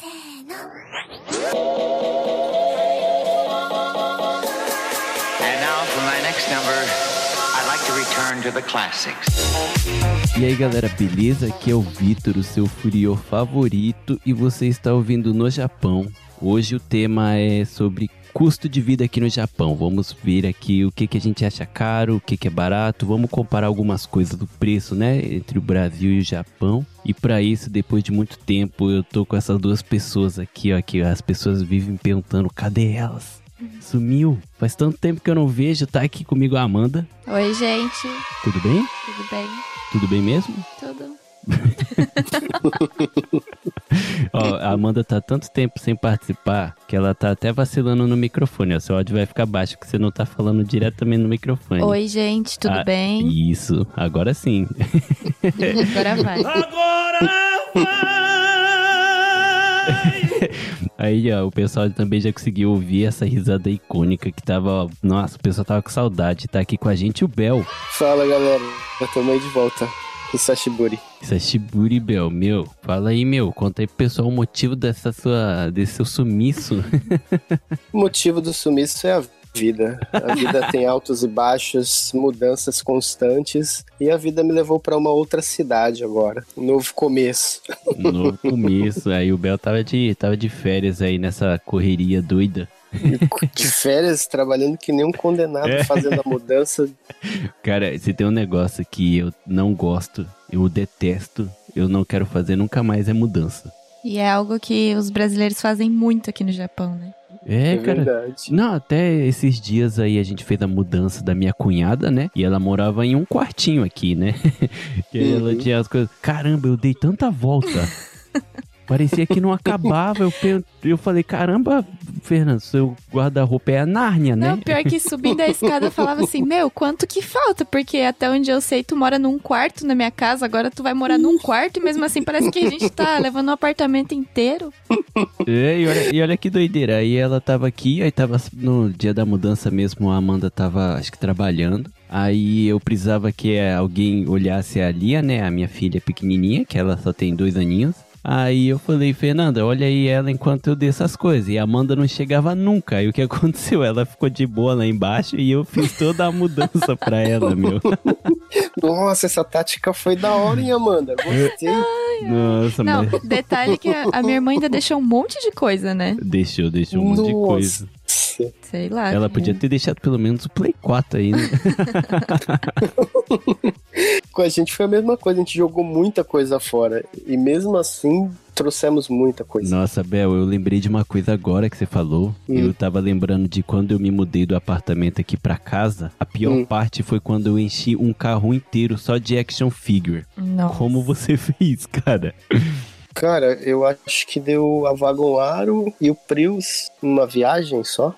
And now for my next number, I'd like to return to the classics. E aí galera, beleza? Aqui é o Vitor, o seu Furiô favorito, e você está ouvindo no Japão. Hoje o tema é sobre custo de vida aqui no Japão. Vamos ver aqui o que, que a gente acha caro, o que, que é barato. Vamos comparar algumas coisas do preço, né? Entre o Brasil e o Japão. E para isso, depois de muito tempo, eu tô com essas duas pessoas aqui, ó. Que as pessoas vivem perguntando: cadê elas? Sumiu. Faz tanto tempo que eu não vejo. Tá aqui comigo a Amanda. Oi, gente. Tudo bem? Tudo bem? Tudo bem mesmo? Tudo. Ó, a Amanda tá tanto tempo sem participar que ela tá até vacilando no microfone. Ó, seu áudio vai ficar baixo porque você não tá falando diretamente no microfone. Oi, gente. Tudo Ah, bem? Isso, agora sim. Agora vai. Aí, ó, o pessoal também já conseguiu ouvir essa risada icônica que tava, ó, nossa, o pessoal tava com saudade. Tá aqui com a gente o Bel. Fala galera, eu também de volta. Hisashiburi. Isso é Shiburi Bel, meu. Fala aí, meu. Conta aí pro pessoal o motivo dessa sua, desse seu sumiço. O motivo do sumiço é a vida. A vida tem altos e baixos, mudanças constantes. E a vida me levou pra uma outra cidade agora. Um novo começo. no começo, aí o Bel tava de, tava de férias aí nessa correria doida. De férias, trabalhando que nem um condenado, É. fazendo a mudança. Cara, se tem um negócio que eu não gosto, eu detesto, eu não quero fazer nunca mais é mudança. E é algo que os brasileiros fazem muito aqui no Japão, né? É, É, cara. verdade. Não, até esses dias aí a gente fez a mudança da minha cunhada, né? E ela morava em um quartinho aqui, né? que aí ela Uhum. tinha as coisas. Caramba, eu dei tanta volta. Parecia que não acabava. Eu, eu falei, caramba, Fernando, seu guarda-roupa é a Nárnia, né? Não, pior que subindo a escada eu falava assim, meu, quanto que falta? Porque até onde eu sei, tu mora num quarto na minha casa, agora tu vai morar num quarto e mesmo assim parece que a gente tá levando um apartamento inteiro. É, e olha, e olha que doideira. Aí ela tava aqui, aí tava no dia da mudança mesmo, a Amanda tava, acho que trabalhando. Aí eu precisava que alguém olhasse a Lia, né? A minha filha pequenininha, que ela só tem dois aninhos. Aí eu falei, Fernanda, olha aí ela enquanto eu dei essas coisas. E a Amanda não chegava nunca. Aí o que aconteceu? Ela ficou de boa lá embaixo e eu fiz toda a mudança pra ela, meu. Nossa, essa tática foi da hora, hein, Amanda? Gostei. Nossa, Não, mas detalhe que a, a minha irmã ainda deixou um monte de coisa, né? deixou, deixou um monte de coisa. Nossa. Sei lá. Ela podia ter deixado pelo menos o Play 4 aí, né? Com a gente foi a mesma coisa, a gente jogou muita coisa fora. E mesmo assim, trouxemos muita coisa. Nossa, Bel, eu lembrei de uma coisa agora que você falou. Hum. Eu tava lembrando de quando eu me mudei do apartamento aqui pra casa. A pior Hum. parte foi quando eu enchi um carro inteiro só de action figure. Nossa. Como você fez, cara? Cara, eu acho que deu a Vagon Aro e o Prius numa viagem só.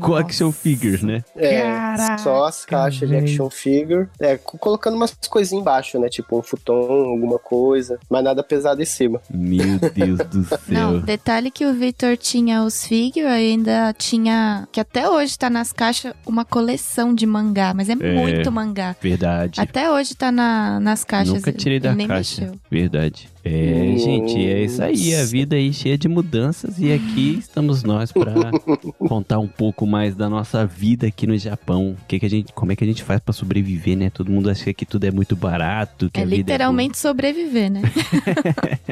Com action figures, né? É, Caraca, só as caixas de action figure. É, co- colocando umas coisinhas embaixo, né? Tipo um futon, alguma coisa. Mas nada pesado em cima. Meu Deus do Não, céu. detalhe que o Victor tinha os figure, ainda tinha, que até hoje tá nas caixas, uma coleção de mangá, mas é, É. muito mangá. Verdade. Até hoje tá na, nas caixas. Nunca tirei da nem caixa. mexeu. Verdade. É, Nossa. gente, é isso aí. A vida aí cheia de mudanças. E aqui estamos nós pra contar um pouco mais da nossa vida aqui no Japão. O que que a gente, como é que a gente faz pra sobreviver, né? Todo mundo acha que tudo é muito barato. Que É a vida literalmente sobreviver, né?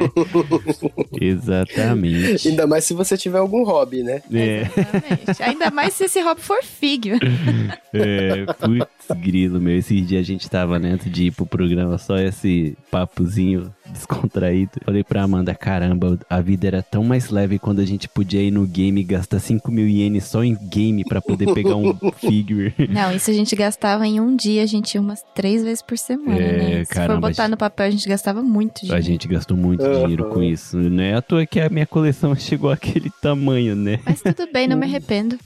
Exatamente. Ainda mais se você tiver algum hobby, né? É, Exatamente. Ainda mais se esse hobby for figure. é, putz, grilo, meu. Esses dias a gente tava, né, antes de ir pro programa, só esse papozinho descontraído. Falei pra Amanda, caramba, a vida era tão mais leve quando a gente podia ir no game e gastar 5 mil ienes só em game pra poder pegar um figure. Não, isso a gente gastava em um dia, a gente ia umas três vezes por semana, É, né? Se caramba, for botar no papel, a gente gastava muito A dinheiro. gente gastou muito dinheiro com isso. Não é à toa que a minha coleção chegou àquele tamanho, né? Mas tudo bem, não me arrependo.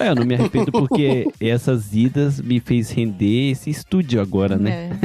É, eu não me arrependo porque essas idas me fez render esse estúdio agora, né? É.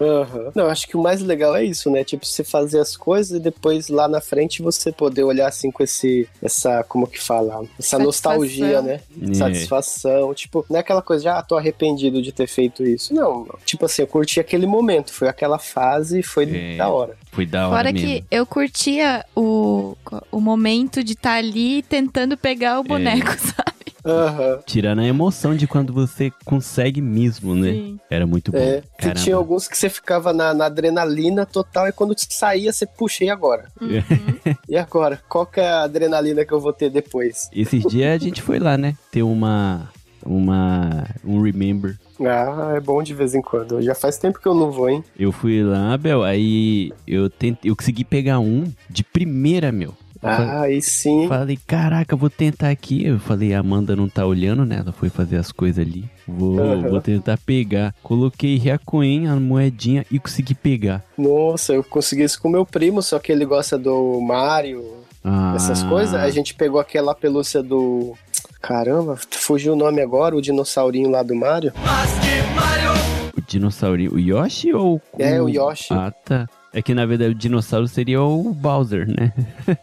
Aham. Não, acho que o mais legal é isso, né? Tipo, você fazer as coisas e depois lá na frente você poder olhar assim com esse, essa, como que fala? Essa Satisfação. nostalgia, né? É. Satisfação. Tipo, não é aquela coisa de, ah, tô arrependido de ter feito isso. Não, tipo assim, eu curti aquele momento, foi aquela fase e foi É. da hora. Foi da hora Fora mesmo. que eu curtia o. o momento de estar ali tentando pegar o boneco, sabe? Aham. Tirando a emoção de quando você consegue mesmo, né? Sim. Era muito bom. É, tinha alguns que você ficava na, na adrenalina total e quando saía você puxa, e agora? Uhum. E agora? Qual que é a adrenalina que eu vou ter depois? Esses dias a gente foi lá, né? Ter uma. Uma. Um remember. Ah, é bom de vez em quando. Já faz tempo que eu não vou, hein? Eu fui lá, Bel, aí eu tentei. Eu consegui pegar um de primeira, meu. Ah, aí sim. Falei, caraca, vou tentar aqui. Eu falei, a Amanda não tá olhando, né? Ela foi fazer as coisas ali. Vou, Aham. vou tentar pegar. Coloquei Reacoen, a moedinha e consegui pegar. Nossa, eu consegui isso com meu primo, só que ele gosta do Mario, Ah, essas coisas. A gente pegou aquela pelúcia do. Caramba, fugiu o nome agora, o dinossaurinho lá do Mario. O dinossaurinho. O Yoshi ou É, o Yoshi. Ah, tá. É que na verdade o dinossauro seria o Bowser, né?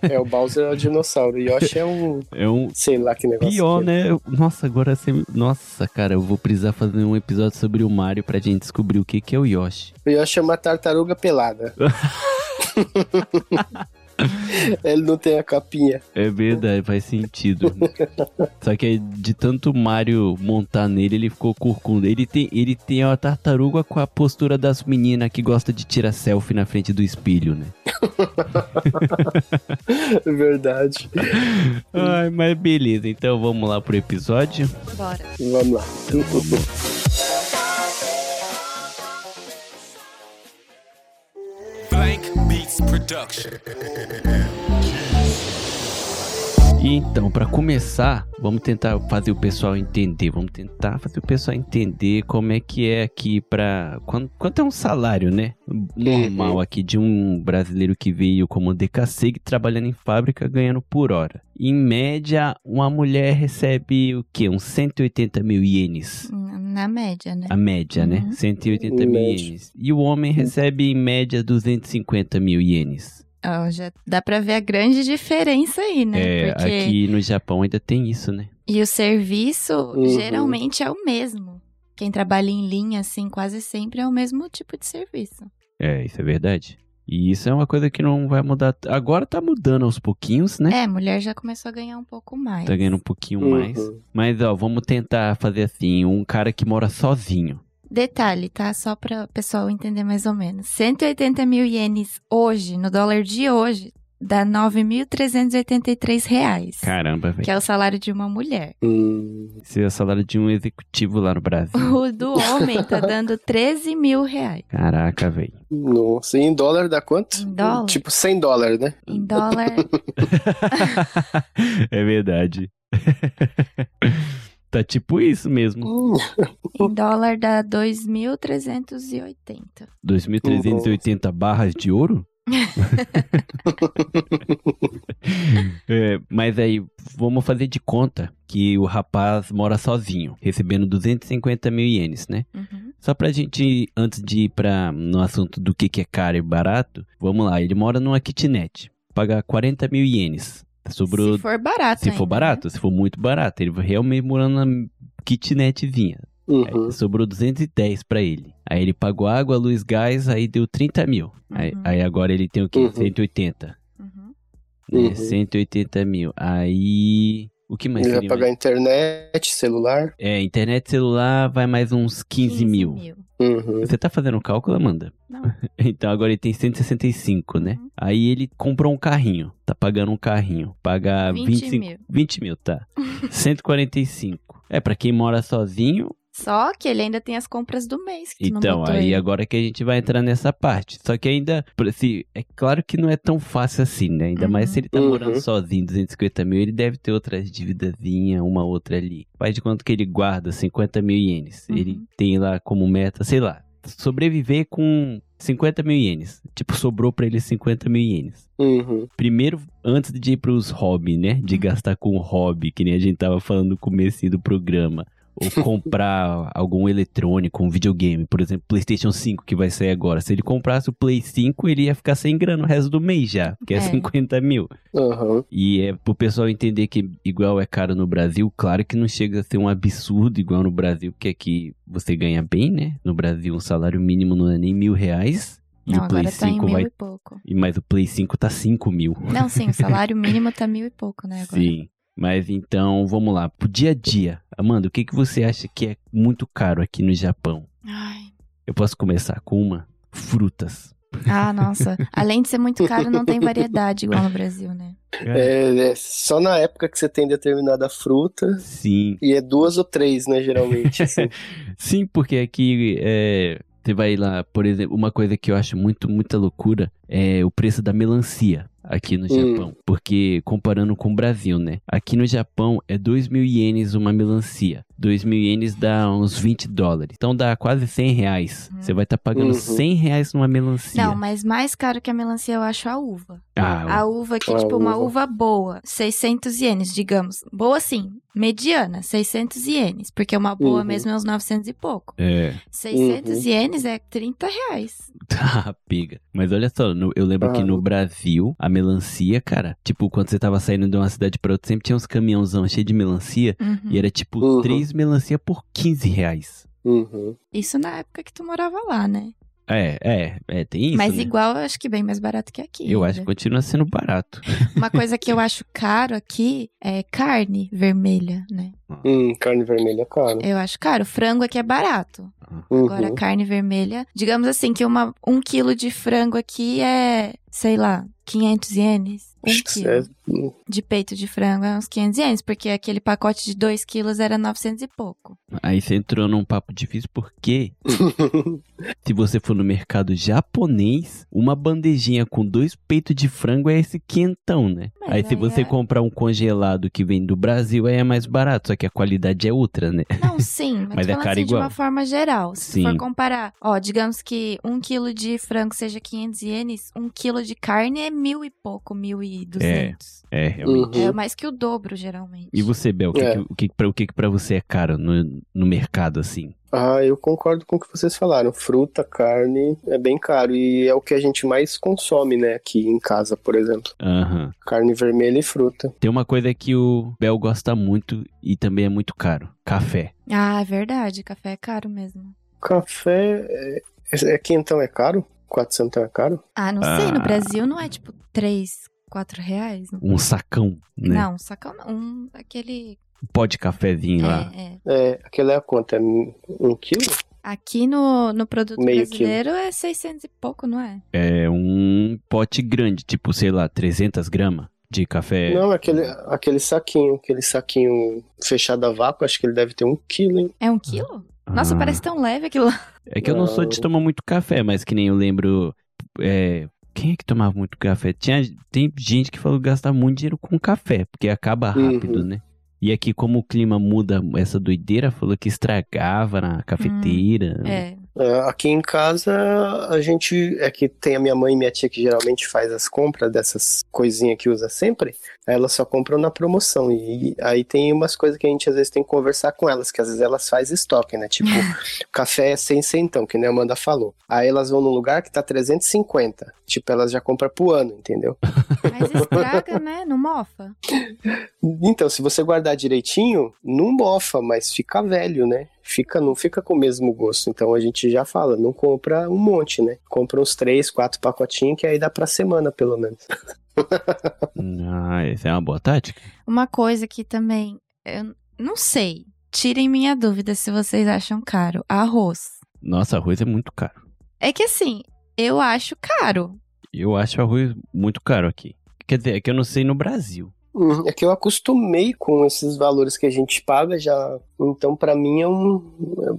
É, o Bowser é o dinossauro. O Yoshi é um. É um. Sei lá que negócio. Pior, que é. né? Nossa, agora você. Nossa, cara, eu vou precisar fazer um episódio sobre o Mario pra gente descobrir o que, que é o Yoshi. O Yoshi é uma tartaruga pelada. Ele não tem a capinha. É verdade, faz sentido. Só que de tanto Mario montar nele, ele ficou corcunda. Ele tem, ele tem a tartaruga com a postura das meninas que gosta de tirar selfie na frente do espelho, né? É verdade. Ai, mas beleza, então vamos lá pro episódio. Bora. Vamos lá. Blank Beats Production. E então, pra começar, vamos tentar fazer o pessoal entender. Vamos tentar fazer o pessoal entender como é que é aqui pra. Quanto, quanto é um salário, né? Normal aqui de um brasileiro que veio como DKC trabalhando em fábrica ganhando por hora. Em média, uma mulher recebe o quê? Uns 180 mil ienes. Na média, né? A média, né? Uhum. 180 Em mil média. ienes. E o homem recebe em média 250 mil ienes. Ó, já dá pra ver a grande diferença aí, né? É, Porque... aqui no Japão ainda tem isso, né? E o serviço Uhum. geralmente é o mesmo. Quem trabalha em linha, assim, quase sempre é o mesmo tipo de serviço. É, isso é verdade. E isso é uma coisa que não vai mudar. Agora tá mudando aos pouquinhos, né? É, mulher já começou a ganhar um pouco mais. Tá ganhando um pouquinho Uhum. mais. Mas, ó, vamos tentar fazer assim: um cara que mora sozinho. Detalhe, tá? Só pra o pessoal entender mais ou menos. 180 mil ienes hoje, no dólar de hoje, dá 9.383 reais. Caramba, velho. Que é o salário de uma mulher. Hum, Esse é o salário de um executivo lá no Brasil. O do homem tá dando 13 mil reais. Caraca, velho. nossa, e em dólar dá quanto? Em dólar? Tipo 100 dólares, né? Em dólar, é verdade. tá tipo isso mesmo. Hum, em dólar dá 2.380. 2.380 barras de ouro? É, mas aí, vamos fazer de conta que o rapaz mora sozinho, recebendo 250 mil ienes, né? Uhum. Só pra gente, antes de ir pra, no assunto do que, que é caro e barato, vamos lá, ele mora numa kitnet, paga 40 mil ienes. Sobrou, Se for barato se ainda, for barato, se for muito barato, ele realmente morando na kitnetzinha. uhum. Aí sobrou 210 pra ele. Aí ele pagou água, luz, gás, aí deu 30 mil. Aí, Uhum. aí agora ele tem o quê? Uhum. 180. né? Uhum. Né? Uhum. 180 mil. Aí. O que mais Ele vai pagar internet, celular. É, internet celular vai mais uns 15, mil. Uhum. Você tá fazendo o cálculo, Amanda? Não. Então agora ele tem 165, né? Uhum. Aí ele comprou um carrinho. Tá pagando um carrinho. Paga 20 25. mil. 20 mil, tá. 145. É, pra quem mora sozinho, Só que ele ainda tem as compras do mês que Então, aí aí. agora que a gente vai entrar nessa parte. Só que ainda, por assim, é claro que não é tão fácil assim, né? Ainda mais Uhum. se ele tá Uhum. morando sozinho, 250 mil, ele deve ter outras dívidazinhas, uma outra ali. Faz de conta que ele guarda 50 mil ienes. Uhum. Ele tem lá como meta, sei lá, sobreviver com 50 mil ienes. Tipo, sobrou pra ele 50 mil ienes. Uhum. Primeiro, antes de ir pros hobby, né? De Uhum. gastar com hobby, que nem a gente tava falando no começo do programa. Ou comprar algum eletrônico, um videogame, por exemplo, PlayStation 5 que vai sair agora. Se ele comprasse o Play 5, ele ia ficar sem grana o resto do mês já, que é, É. 50 mil. Uhum. E é pro pessoal entender que igual é caro no Brasil, claro que não chega a ser um absurdo igual no Brasil, porque aqui você ganha bem, né? No Brasil, um salário mínimo não é nem mil reais. E Não, o Play agora tá em 5 mil vai. e pouco. E mais o Play 5 tá 5 mil. Não, sim, o salário mínimo tá mil e pouco, né? Agora. Sim. Mas então, vamos lá. Pro dia a dia. Amanda, o que, que você acha que é muito caro aqui no Japão? Ai. Eu posso começar com uma? Frutas. Ah, nossa. Além de ser muito caro, não tem variedade igual no Brasil, né? É, é só na época que você tem determinada fruta. Sim. E é duas ou três, né, geralmente. assim. Sim, porque aqui é, você vai lá, por exemplo, uma coisa que eu acho muito, muita loucura é o preço da melancia aqui no Hum. Japão. Porque comparando com o Brasil, né? Aqui no Japão é 2 mil ienes uma melancia. 2 mil ienes dá uns 20 dólares. Então dá quase 100 reais. Hum. Você vai estar pagando Uhum. 100 reais numa melancia. Não, mas mais caro que a melancia eu acho a uva. Ah, A uva que, A tipo, uma uva. uva boa, 600 ienes, digamos. Boa sim, mediana, 600 ienes. Porque uma boa Uhum. mesmo é uns 900 e pouco. é. 600 Uhum. ienes é 30 reais. Tá, pega. Mas olha só, no- eu lembro que Ah. no Brasil, a melancia, cara, tipo, quando você tava saindo de uma cidade pra outra, sempre tinha uns caminhãozão cheios de melancia. Uhum. E era tipo Uhum. três melancia por 15 reais. Uhum. Isso na época que tu morava lá, né? É, é, é, tem isso. Mas né? igual, eu acho que bem mais barato que aqui. Eu ainda. acho que continua sendo barato. Uma coisa que eu acho caro aqui é carne vermelha, né? Hum, carne vermelha é caro. Eu acho caro. Frango aqui é barato. Uhum. Agora, carne vermelha. Digamos assim, que uma, um quilo de frango aqui é, sei lá, 500 ienes. Um quilo é- de peito de frango é uns 500 ienes, porque aquele pacote de 2 quilos era 900 e pouco. Aí você entrou num papo difícil porque se você for no mercado japonês, uma bandejinha com dois peitos de frango é esse quentão, né? Mas aí se aí você é- comprar um congelado que vem do Brasil, aí é mais barato, só que a qualidade é outra, né? Não, sim, mas, Mas é caro assim de igual. uma forma geral. Se Sim. for comparar, ó, digamos que um quilo de frango seja 500 ienes, um quilo de carne é mil e pouco, mil e duzentos. É, realmente. Uhum. É mais que o dobro, geralmente. E você, Bel, o que, É. que- o que, pra, o que, pra você é caro no, no mercado, assim? Ah, eu concordo com o que vocês falaram. Fruta, carne é bem caro e é o que a gente mais consome, né, aqui em casa, por exemplo. Aham. Carne vermelha e fruta. Tem uma coisa que o Bel gosta muito e também é muito caro: café. Ah, é verdade, café é caro mesmo. Café é, é quentão é caro? 400 é caro? Ah, não sei, no Ah. Brasil não é tipo 3, 4 reais? Não, Um sacão, né? não sacão não, um, aquele... Um pó de cafezinho lá. É, é. É, aquele é a quanto? É um quilo? Aqui no, no produto Meio brasileiro é 600 e pouco, não é? É um pote grande, tipo, sei lá, 300 gramas de café. Não, aquele, aquele saquinho, aquele saquinho fechado a vácuo, acho que ele deve ter um quilo, hein? É um quilo? Nossa, Ah. parece tão leve aquilo lá. É que eu não sou de tomar muito café, mas que nem eu lembro. é, Quem é que tomava muito café? Tinha, tem gente que falou que gastava muito dinheiro com café, porque acaba rápido, Uhum. né? E aqui, como o clima muda essa doideira, falou que estragava na cafeteira. É. É, aqui em casa, a gente. É que tem a minha mãe e minha tia que geralmente faz as compras dessas coisinhas que usa sempre. Elas só compram na promoção. E aí tem umas coisas que a gente às vezes tem que conversar com elas, que às vezes elas fazem estoque, né? Tipo, café é 100 centão, que nem a Amanda falou. Aí elas vão num lugar que tá 350. Tipo, elas já compram pro ano, entendeu? Mas estraga, né? Não mofa. Então, se você guardar direitinho, não mofa, mas fica velho, né? Fica, não fica com o mesmo gosto. Então a gente já fala, não compra um monte, né? Compra uns três, quatro pacotinhos que aí dá pra semana, pelo menos. Ah, essa é uma boa tática. Uma coisa que também, eu não sei, tirem minha dúvida se vocês acham caro. Arroz. Nossa, arroz é muito caro. É que assim, eu acho caro. Eu acho arroz muito caro aqui. Quer dizer, é que eu não sei no Brasil. Hum, É que eu acostumei com esses valores que a gente paga já. Então, pra mim, é, um,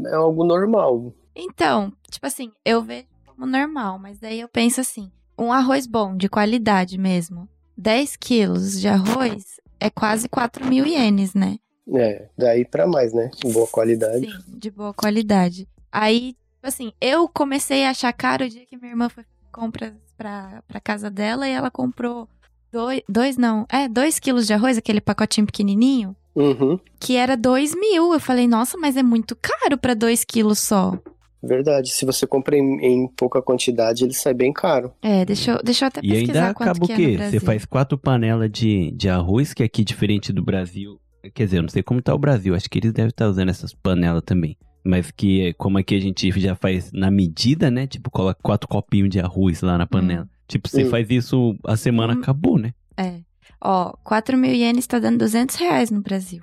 é algo normal. Então, tipo assim, eu vejo como normal, mas daí eu penso assim, um arroz bom, de qualidade mesmo, 10 quilos de arroz é quase 4 mil ienes, né? É, daí pra mais, né? Boa qualidade. Sim, de boa qualidade. Aí, tipo assim, eu comecei a achar caro o dia que minha irmã foi comprar pra, pra casa dela e ela comprou dois, dois não, é, dois quilos de arroz, aquele pacotinho pequenininho, Uhum, que era dois mil. Eu falei, nossa, mas é muito caro pra dois quilos só. verdade. Se você compra em, em pouca quantidade, ele sai bem caro. É, deixa eu, deixa eu até E pesquisar ainda quanto acaba o que é no quê? Brasil. Você faz quatro panelas de, de arroz, que aqui, diferente do Brasil. Quer dizer, eu não sei como tá o Brasil. Acho que eles devem estar usando essas panelas também. Mas que, é- como aqui a gente já faz na medida, né? Tipo, coloca quatro copinhos de arroz lá na panela. Tipo, você Hum. faz isso, a semana Hum. acabou, né? É. Ó, 4 mil ienes tá dando 200 reais no Brasil.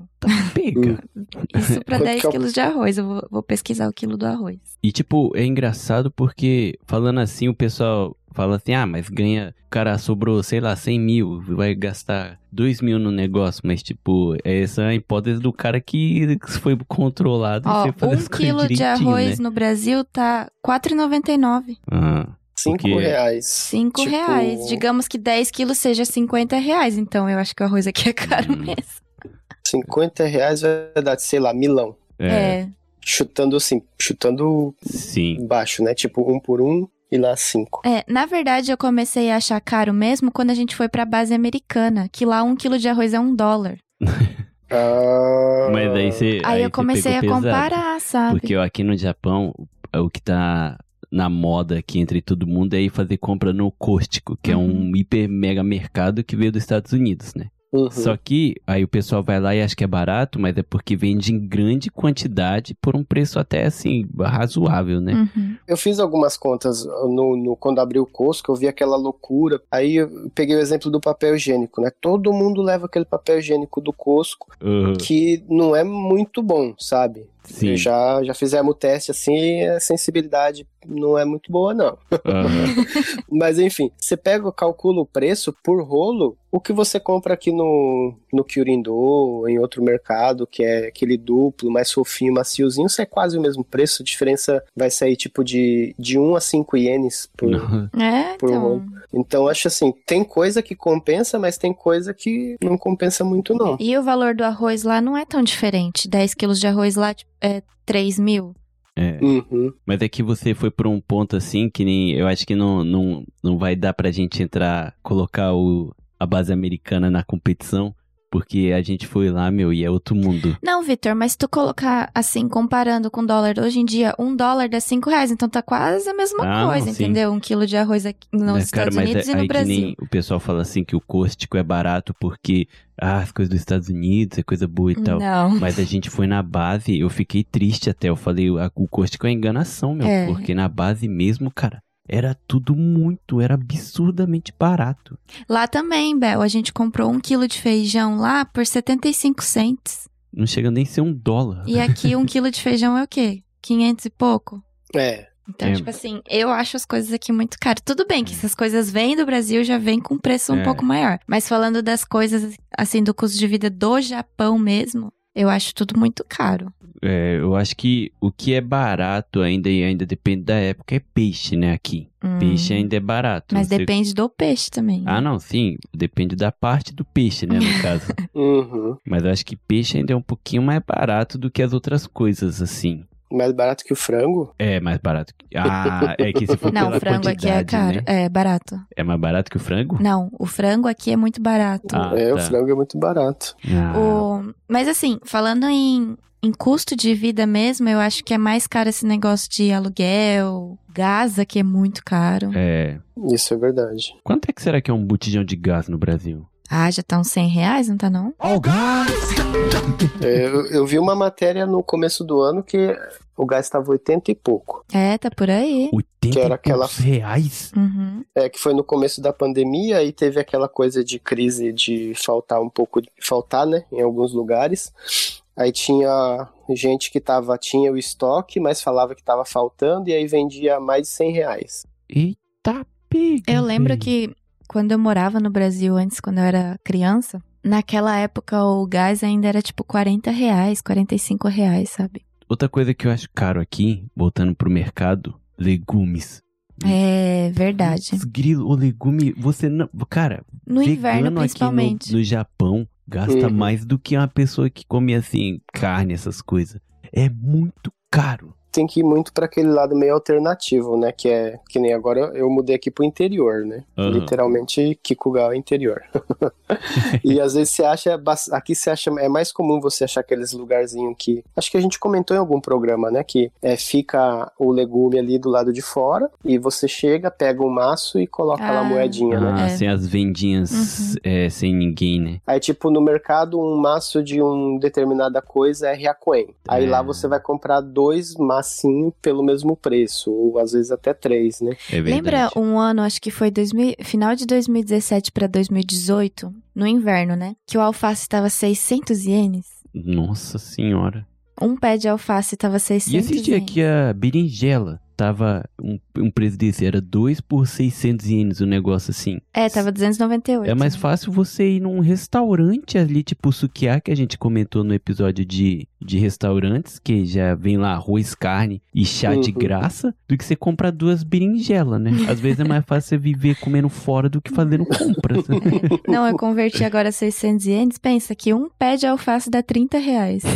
Pega. Isso pra Quanto 10 que é o- quilos de arroz. Eu vou, vou pesquisar o quilo do arroz. E, tipo, é engraçado porque, falando assim, o pessoal fala assim, ah, mas ganha, o cara sobrou, sei lá, 100 mil, vai gastar 2 mil no negócio, mas, tipo, essa é a hipótese do cara que foi controlado Ó, e você fazer um quilo de arroz né? no Brasil tá 4,99. Ah, Cinco Porque- reais. 5 Tipo, reais. Digamos que 10 quilos seja 50 reais. Então eu acho que o arroz aqui é caro Hum. mesmo. 50 reais vai dar, sei lá, milão. é, É. Chutando assim, chutando sim. baixo, né? Tipo, um por um e lá cinco. É, na verdade eu comecei a achar caro mesmo quando a gente foi pra base americana, que lá um quilo de arroz é um dólar. Ah, Mas aí você. Aí, eu você comecei a pesado. comparar, sabe? Porque aqui no Japão, o o que tá na moda aqui entre todo mundo é ir fazer compra no Costco, que é um Uhum. hiper mega mercado que veio dos Estados Unidos, né? Uhum. Só que aí o pessoal vai lá e acha que é barato, mas é porque vende em grande quantidade por um preço até assim razoável, né? Uhum. Eu fiz algumas contas no, no- quando abri o Costco, eu vi aquela loucura. Aí eu peguei o exemplo do papel higiênico, né? Todo mundo leva aquele papel higiênico do Costco, Uhum. que não é muito bom, sabe? Sim. Já, já fizemos o teste assim e a sensibilidade não é muito boa, não. Aham. Mas enfim, você pega, calcula o preço por rolo, o que você compra aqui no, no Kyurindo ou em outro mercado, que é aquele duplo, mais fofinho, maciozinho, isso é quase o mesmo preço. A diferença vai sair tipo de, de 1 a 5 ienes por. É, Por então. rolo. Então acho assim, tem coisa que compensa, mas tem coisa que não compensa muito, não. E o valor do arroz lá não é tão diferente. 10 quilos de arroz lá tipo, é 3 mil. É. Uhum. Mas é que você foi por um ponto assim que nem. Eu acho que não, não, não vai dar pra gente entrar, colocar o, a base americana na competição, porque a gente foi lá, meu, e é outro mundo. Não, Vitor, mas se tu colocar assim, comparando com dólar hoje em dia, um dólar dá 5 reais. Então tá quase a mesma Ah, coisa, entendeu? Um quilo de arroz aqui nos Né, Estados mas Unidos é, e no Brasil. nem o pessoal fala assim que o Costco é barato porque ah, as coisas dos Estados Unidos é coisa boa e tal. Não. Mas a gente foi na base, eu fiquei triste até. Eu falei, o Costco é enganação, meu. É. Porque na base mesmo, cara, era tudo muito, era absurdamente barato. Lá também, Bel, a gente comprou um quilo de feijão lá por 75 cents. Não chega nem a ser um dólar. E aqui um quilo de feijão é o quê? 500 e pouco? É. Então, É. tipo assim, eu acho as coisas aqui muito caras. Tudo bem que essas coisas vêm do Brasil, já vem com preço um É. pouco maior. Mas falando das coisas, assim, do custo de vida do Japão mesmo, eu acho tudo muito caro. É, eu acho que o que é barato ainda e ainda depende da época é peixe, né? Aqui. Hum. Peixe ainda é barato. Mas Você- depende do peixe também. Ah, não, sim. Depende da parte do peixe, né? No caso. Uhum. Mas eu acho que peixe ainda é um pouquinho mais barato do que as outras coisas, assim. Mais barato que o frango? É mais barato. que- Ah, é que se for Não, pela o frango aqui é caro. né? É barato. É mais barato que o frango? Não, o frango aqui é muito barato. Ah, é, tá. o frango é muito barato. Ah, O... Mas assim, falando em, em custo de vida mesmo, eu acho que é mais caro esse negócio de aluguel, gás aqui é muito caro. É. Isso é verdade. Quanto é que será que é um botijão de gás no Brasil? Ah, já tá uns 100 reais, não tá não? É, eu, eu vi uma matéria no começo do ano que o gás estava 80 e pouco. É, tá por aí. 80 Que era e aquela- reais? Uhum. É que foi no começo da pandemia e teve aquela coisa de crise de faltar um pouco, faltar, né, em alguns lugares. Aí tinha gente que tava, tinha o estoque, mas falava que tava faltando e aí vendia mais de 100 reais. Eita pega. Eu lembro que quando eu morava no Brasil antes, quando eu era criança, naquela época o gás ainda era tipo 40 reais, 45 reais, sabe? Outra coisa que eu acho caro aqui, voltando pro mercado, legumes. É verdade. Os Grilo, o legume, você não. Cara, No inverno, principalmente. Aqui no, no Japão gasta Uhum. mais do que uma pessoa que come assim, carne, essas coisas. É muito caro. Tem que ir muito para aquele lado meio alternativo, né? Que é que nem agora eu mudei aqui pro interior, né? Aham. Literalmente Kikugal é interior. e às vezes você acha aqui você acha é mais comum você achar aqueles lugarzinhos que acho que a gente comentou em algum programa, né? Que é, fica o legume ali do lado de fora e você chega, pega um maço e coloca lá a Ah. moedinha, né? Ah, É. sem as vendinhas é, sem ninguém, né? Aí, tipo, no mercado, um maço de um determinada coisa é Riacoen. Aí É. lá você vai comprar dois massinhos pelo mesmo preço, ou às vezes até três, né? É verdade. Lembra um ano, acho que foi 2000, final de 2017 pra 2018, no inverno, né? Que o alface tava 600 ienes. Nossa senhora. Um pé de alface tava 600 E esse dia que a berinjela tava um, um preço desse, era 2 por 600 ienes, um negócio assim. É, tava 298. É mais né? fácil você ir num restaurante ali, tipo Sukiá, que a gente comentou no episódio de, de restaurantes, que já vem lá arroz, carne e chá de Uhum. graça, do que você comprar duas berinjelas, né? Às vezes é mais fácil você viver comendo fora do que fazendo compras. Não, eu converti agora 600 ienes. Pensa que um pé de alface dá 30 reais.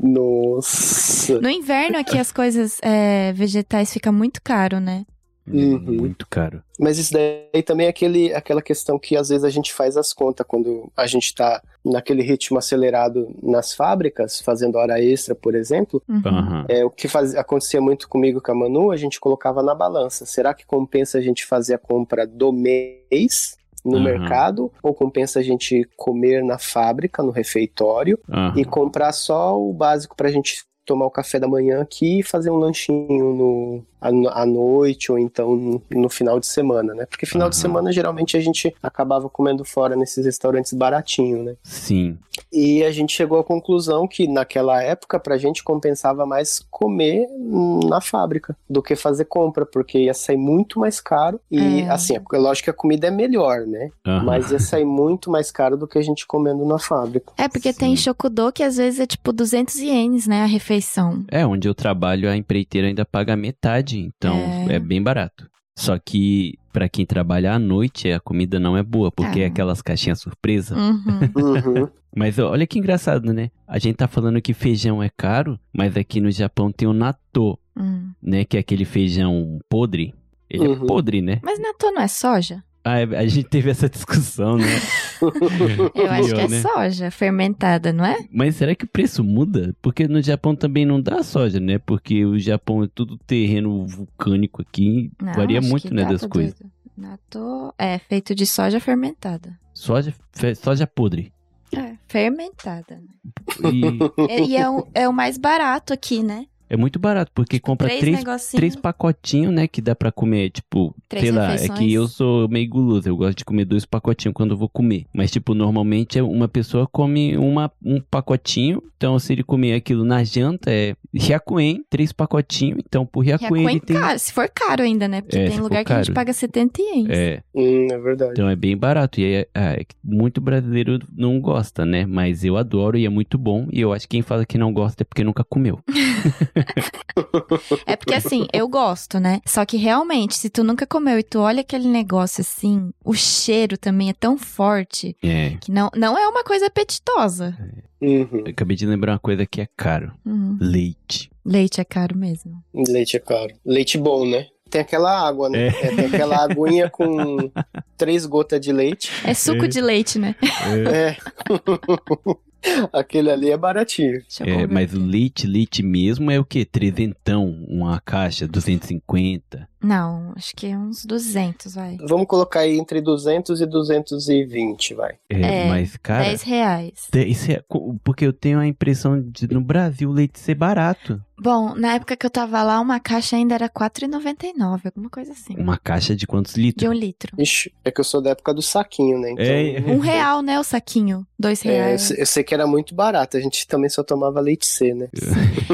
Nossa. No inverno aqui as coisas é, vegetais ficam muito caro, né? Uhum. Muito caro. Mas isso daí também é aquele, aquela questão que às vezes a gente faz as contas quando a gente tá naquele ritmo acelerado nas fábricas, fazendo hora extra, por exemplo. Uhum. É, o que faz, acontecia muito comigo com a Manu, a gente colocava na balança. Será que compensa a gente fazer a compra do mês no Aham. mercado? Ou compensa a gente comer na fábrica, no refeitório, e comprar só o básico pra gente tomar o café da manhã aqui e fazer um lanchinho no, à, à noite ou então no, no final de semana, né? Porque final de Aham. semana geralmente a gente acabava comendo fora nesses restaurantes baratinhos, né? Sim. E a gente chegou à conclusão que naquela época pra gente compensava mais comer na fábrica do que fazer compra, porque ia sair muito mais caro e É. assim, é lógico que a comida é melhor, né? aham. Mas ia sair muito mais caro do que a gente comendo na fábrica. É, porque Sim. tem Shokudo que às vezes é tipo 200 ienes, né? A refeição. É, onde eu trabalho, a empreiteira ainda paga metade, então É. é, bem barato. Só que pra quem trabalha à noite, a comida não é boa, porque é Ah. aquelas caixinhas surpresa. Uhum. Uhum. Mas olha que engraçado, né? A gente tá falando que feijão é caro, mas aqui no Japão tem o natto, Hum. né? Que é aquele feijão podre. Ele é Uhum. podre, né? Mas natô não é soja? Ah, é- a gente teve essa discussão, né? Eu acho que é né? soja fermentada, não é? Mas será que o preço muda? Porque no Japão também não dá soja, né? Porque o Japão é tudo terreno vulcânico aqui, Não, varia muito, né, das coisas. Natô é feito de soja fermentada. Soja, fe- soja podre. É, fermentada. né? E E, e é, o, é o mais barato aqui, né? É muito barato, porque compra três, três, três pacotinhos, né? Que dá pra comer, tipo, Três sei lá, é que eu sou meio guloso, eu gosto de comer dois pacotinhos quando eu vou comer. Mas, tipo, normalmente é uma pessoa come uma, um pacotinho, então se ele comer aquilo na janta, é Hyakuen, três pacotinhos, então por Hyakuen ele tem... caro, se for caro ainda, né? Porque É, tem lugar que a gente paga 70 ienes. É, Hum, é verdade. então é bem barato. E é, é que muito brasileiro não gosta, né? Mas eu adoro e é muito bom. E eu acho que quem fala que não gosta é porque nunca comeu. É porque assim, eu gosto, né? Só que realmente, se tu nunca comeu e tu olha aquele negócio assim, o cheiro também é tão forte É. que não, não é uma coisa apetitosa. Uhum. Eu acabei de lembrar uma coisa que é caro. Uhum. Leite. Leite é caro mesmo. Leite é caro. Leite bom, né? Tem aquela água, né? É, tem aquela aguinha com três gotas de leite. É suco de leite, né? É. Aquele ali é baratinho. É, mas o leite, leite mesmo é o quê? Trezentão, uma caixa, 250. Não, acho que é uns 200, vai. Vamos colocar aí entre 200 e 220, vai. É, É, mas, cara... 10 reais. dez rea- co- Porque eu tenho a impressão de no Brasil o leite ser barato. Bom, na época que eu tava lá, uma caixa ainda era R$4,99, alguma coisa assim. Uma caixa de quantos De litros? um litro. Ixi, é que eu sou da época do saquinho, né? Então, É, Um real, né, o saquinho? Dois é, eu, reais. sei, eu sei que era muito barato. A gente também só tomava leite C, né?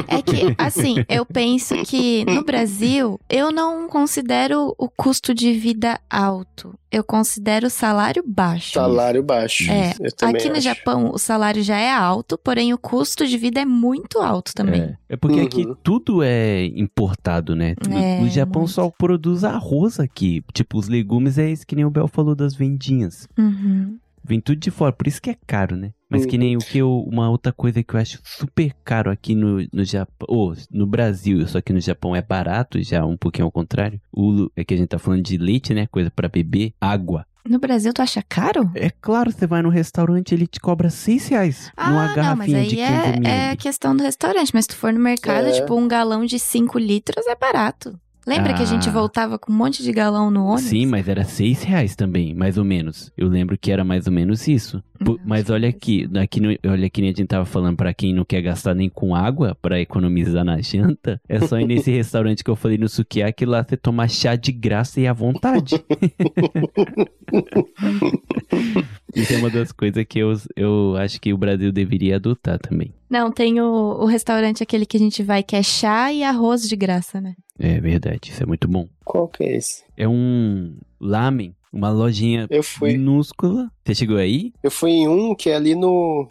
É que, assim, eu penso que no Brasil, eu não considero o custo de vida alto. Eu considero o salário baixo. Salário baixo. É, Aqui no acho. Japão, o salário já é alto, porém o custo de vida é muito alto também. É, é porque Uhum. aqui tudo é importado, né? É, o Japão muito. só produz arroz aqui. Tipo, os legumes é isso que nem o Bel falou das vendinhas. Uhum. Vem tudo de fora, por isso que é caro, né? Mas que nem o que eu, uma outra coisa que eu acho super caro aqui no, no Japão, ou no Brasil, só que no Japão é barato, já um pouquinho ao contrário. O, é que a gente tá falando de leite, né? Coisa pra beber, água. No Brasil, tu acha caro? É claro, você vai no restaurante, ele te cobra 6 reais numa Ah, não, mas garrafinha aí de 15 é, ml. é a questão do restaurante. Mas se tu for no mercado, É. tipo, um galão de 5 litros é barato. Lembra que a gente Ah. voltava com um monte de galão no ônibus? Sim, mas era 6 reais também, mais ou menos. Eu lembro que era mais ou menos isso. Mas olha aqui, aqui no, olha que nem a gente tava falando pra quem não quer gastar nem com água pra economizar na janta, é só ir nesse restaurante que eu falei no Sukiyaki lá você tomar chá de graça e à vontade. Isso é uma das coisas que eu, eu acho que o Brasil deveria adotar também. Não, tem o, o restaurante aquele que a gente vai que é chá e arroz de graça, né? É verdade, isso é muito bom. Qual que é esse? É um lamen, uma lojinha Eu fui. minúscula. Você chegou aí? Eu fui em um que é ali no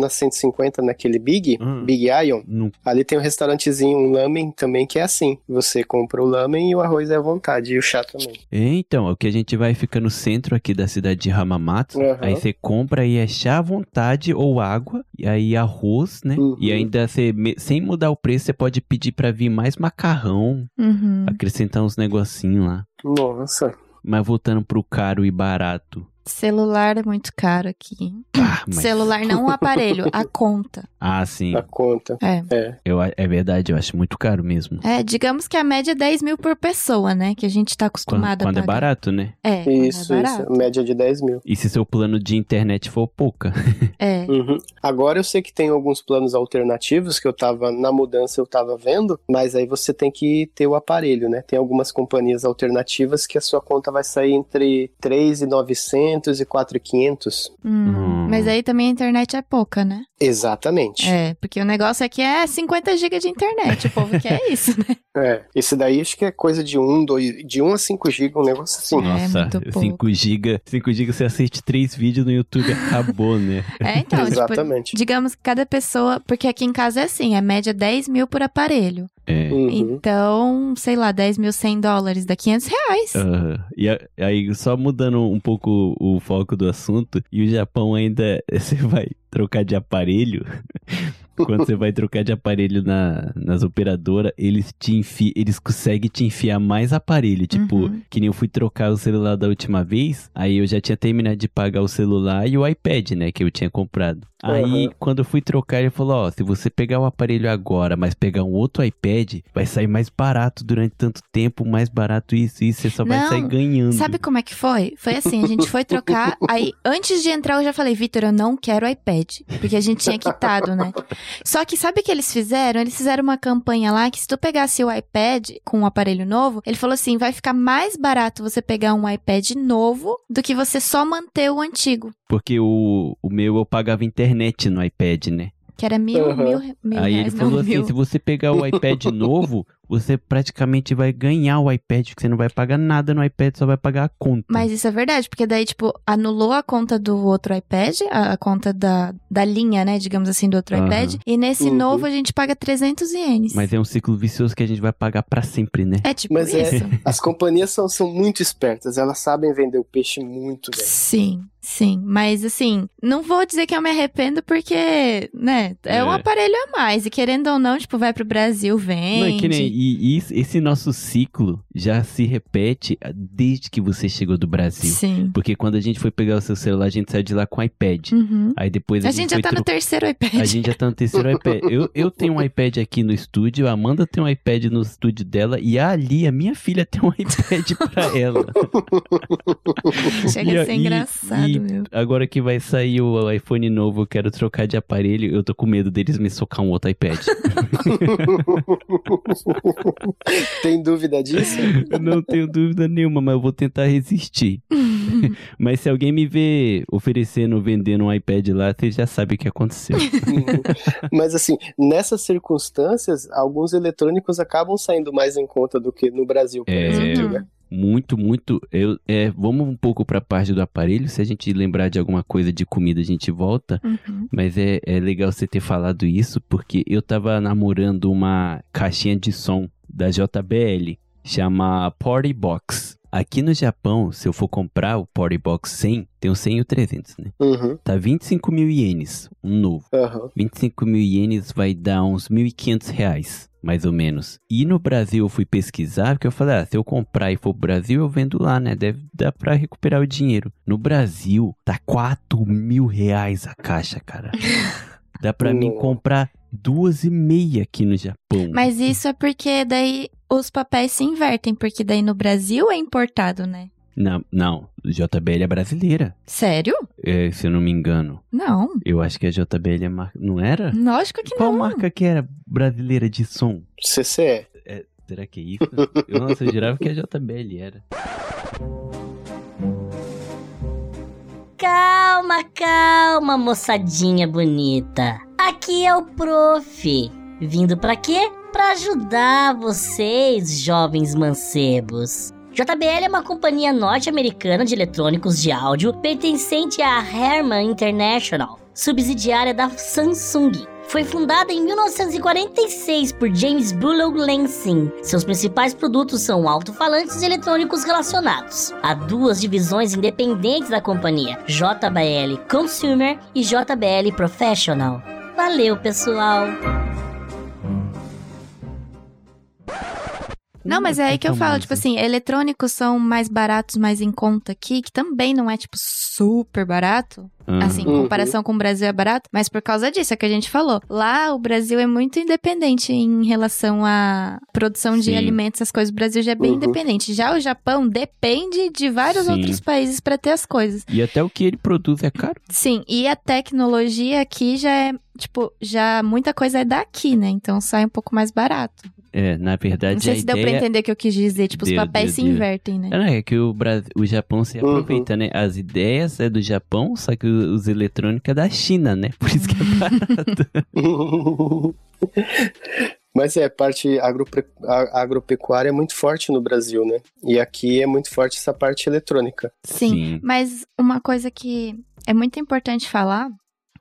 na 150, naquele Big, Hum. Big Ion. Ali tem um restaurantezinho, um lamen também, que é assim. Você compra o lamen e o arroz é à vontade, e o chá também. Então, é o que a gente vai ficar no centro aqui da cidade de Hamamatsu. Aham. Aí você compra aí é chá à vontade ou água, e aí arroz, né? Uhum. E ainda você, sem mudar o preço, você pode pedir pra vir mais macarrão, Uhum. acrescentar uns negocinhos lá. Nossa. Mas voltando pro caro e barato. Celular é muito caro aqui. Ah, mas- Celular não o aparelho, a conta. Ah, sim. A conta. É. É. Eu, é verdade, eu acho muito caro mesmo. É, digamos que a média é 10 mil por pessoa, né? Que a gente tá Quando, acostumado quando a é pagar. barato, né? É, quando Isso, é isso. Média de 10 mil. E se seu plano de internet for pouca? É. Uhum. Agora eu sei que tem alguns planos alternativos que eu tava, na mudança eu tava vendo, mas aí você tem que ter o aparelho, né? Tem algumas companhias alternativas que a sua conta vai sair entre 3.900 e 4.500. Hum. Hum. Mas aí também a internet é pouca, né? Exatamente. É, porque o negócio aqui é 50 GB de internet. O povo quer isso, né? É. Esse daí acho que é coisa de 1, 2, de 1 a 5 GB, um negócio assim. Nossa, muito pouco. 5 GB, 5 GB você assiste 3 vídeos no YouTube, acabou, né? É, então, tipo, Exatamente. digamos que cada pessoa. Porque aqui em casa é assim, é média 10 mil por aparelho. É. Uhum. Então, sei lá, 10 mil 100 dólares dá 500 reais. Aham. E aí, só mudando um pouco o foco do assunto, e o Japão ainda, você vai trocar de aparelho, quando você vai trocar de aparelho na, nas operadoras, eles te enfi, eles conseguem te enfiar mais aparelho, tipo, Uhum. que nem eu fui trocar o celular da última vez, aí eu já tinha terminado de pagar o celular e o iPad, né, que eu tinha comprado. Aí, Uhum. quando eu fui trocar, ele falou, ó, se você pegar o aparelho agora, mas pegar um outro iPad, vai sair mais barato durante tanto tempo, mais barato isso, isso, você só vai Não, sair ganhando. Sabe como é que foi? Foi assim, a gente foi trocar, aí antes de entrar eu já falei, Vitor, eu não quero iPad, porque a gente tinha quitado, né? Só que sabe o que eles fizeram? Eles fizeram uma campanha lá que se tu pegasse o iPad com um aparelho novo, ele falou assim, vai ficar mais barato você pegar um iPad novo do que você só manter o antigo, Porque o, o meu eu pagava internet no iPad, né? que era mil, Uhum. mil, mil Aí ele reais, falou não, assim: mil. se você pegar o iPad novo, você praticamente vai ganhar o iPad, porque você não vai pagar nada no iPad, só vai pagar a conta. Mas isso é verdade, porque daí, tipo, anulou a conta do outro iPad, a, conta da, da linha, né, digamos assim, do outro Aham. iPad, e nesse Uhum. novo a gente paga 300 ienes. Mas é um ciclo vicioso que a gente vai pagar pra sempre, né? É tipo Mas é- isso. As companhias são, são muito espertas, elas sabem vender o peixe muito bem. Sim, sim. Mas assim, não vou dizer que eu me arrependo porque, né, é, um É. aparelho a mais. E querendo ou não, tipo, vai pro Brasil, vende. Não, é que nem, e, e esse nosso ciclo já se repete desde que você chegou do Brasil. Sim. Porque quando a gente foi pegar o seu celular, a gente saiu de lá com o iPad. Uhum. Aí depois a, A gente já foi tá no tro- terceiro iPad. A gente já tá no terceiro iPad. Eu, eu tenho um iPad aqui no estúdio, a Amanda tem um iPad no estúdio dela e a Ali, a minha filha, tem um iPad pra ela. Chega E a- ser e- engraçado, e- meu. Agora que vai sair o iPhone novo, eu quero trocar de aparelho, eu tô com medo deles me socar um outro iPad. Tem dúvida disso? eu não tenho dúvida nenhuma, mas eu vou tentar resistir. mas se alguém me ver oferecendo, vendendo um iPad lá, você já sabe o que aconteceu. Mas assim, nessas circunstâncias, alguns eletrônicos acabam saindo mais em conta do que no Brasil, por É. exemplo, né? Muito, muito. Eu, é, vamos um pouco pra parte do aparelho. Se a gente lembrar de alguma coisa de comida, a gente volta. Uhum. Mas é, é legal você ter falado isso, porque eu tava namorando uma caixinha de som da JBL, chama Party Box. Aqui no Japão, se eu for comprar o Party Box 100, tem o 100 e o 300, né? Uhum, Tá 25 mil ienes, um novo. aham. 25 mil ienes vai dar uns 1.500 reais, mais ou menos. E no Brasil eu fui pesquisar, porque eu falei, ah, se eu comprar e for pro Brasil, eu vendo lá, né? Deve dar pra recuperar o dinheiro. No Brasil, tá 4 mil reais a caixa, cara. Dá pra mim comprar duas e meia aqui no Japão. Mas isso é porque daí os papéis se invertem, porque daí no Brasil é importado, né? Não, não, JBL é brasileira, Sério? é, se eu não me engano. Não. Eu acho que a JBL é marca... Não era? Lógico que Qual não. marca que era brasileira de som? CCE. Será que é isso? eu, nossa, eu jurava que a JBL era. Calma, calma, moçadinha bonita. Aqui é o prof. Vindo pra quê? Pra ajudar vocês, jovens mancebos. JBL é uma companhia norte-americana de eletrônicos de áudio pertencente à Herman International, subsidiária da Samsung. Foi fundada em 1946 por James Bullough Lansing. Seus principais produtos são alto-falantes eletrônicos relacionados. Há duas divisões independentes da companhia: JBL Consumer e JBL Professional. Valeu, pessoal! Não, mas é aí que eu falo, tipo assim, eletrônicos são mais baratos, mais em conta aqui, que também não é, tipo, super barato. Aham. Assim, em Uhum. comparação com o Brasil é barato, mas por causa disso, é que a gente falou. Lá, o Brasil é muito independente em relação à produção de Sim. alimentos, essas coisas. O Brasil já é bem Uhum. independente. Já o Japão depende de vários Sim. outros países para ter as coisas. E até o que ele produz é caro. Sim, e a tecnologia aqui já é, tipo, já muita coisa é daqui, né? Então sai um pouco mais barato. É, na verdade, Não sei a se deu pra ideia... entender o que eu quis dizer. Tipo, os Deu, papéis deu, se deu. invertem, né? É, não, é que o, Brasil, o Japão se Uhum. aproveita, né? As ideias é do Japão, só que os eletrônicos é da China, né? Por isso que é barato. Mas é, parte agrope- agropecuária é muito forte no Brasil, né? E aqui é muito forte essa parte eletrônica. Sim, mas uma coisa que é muito importante falar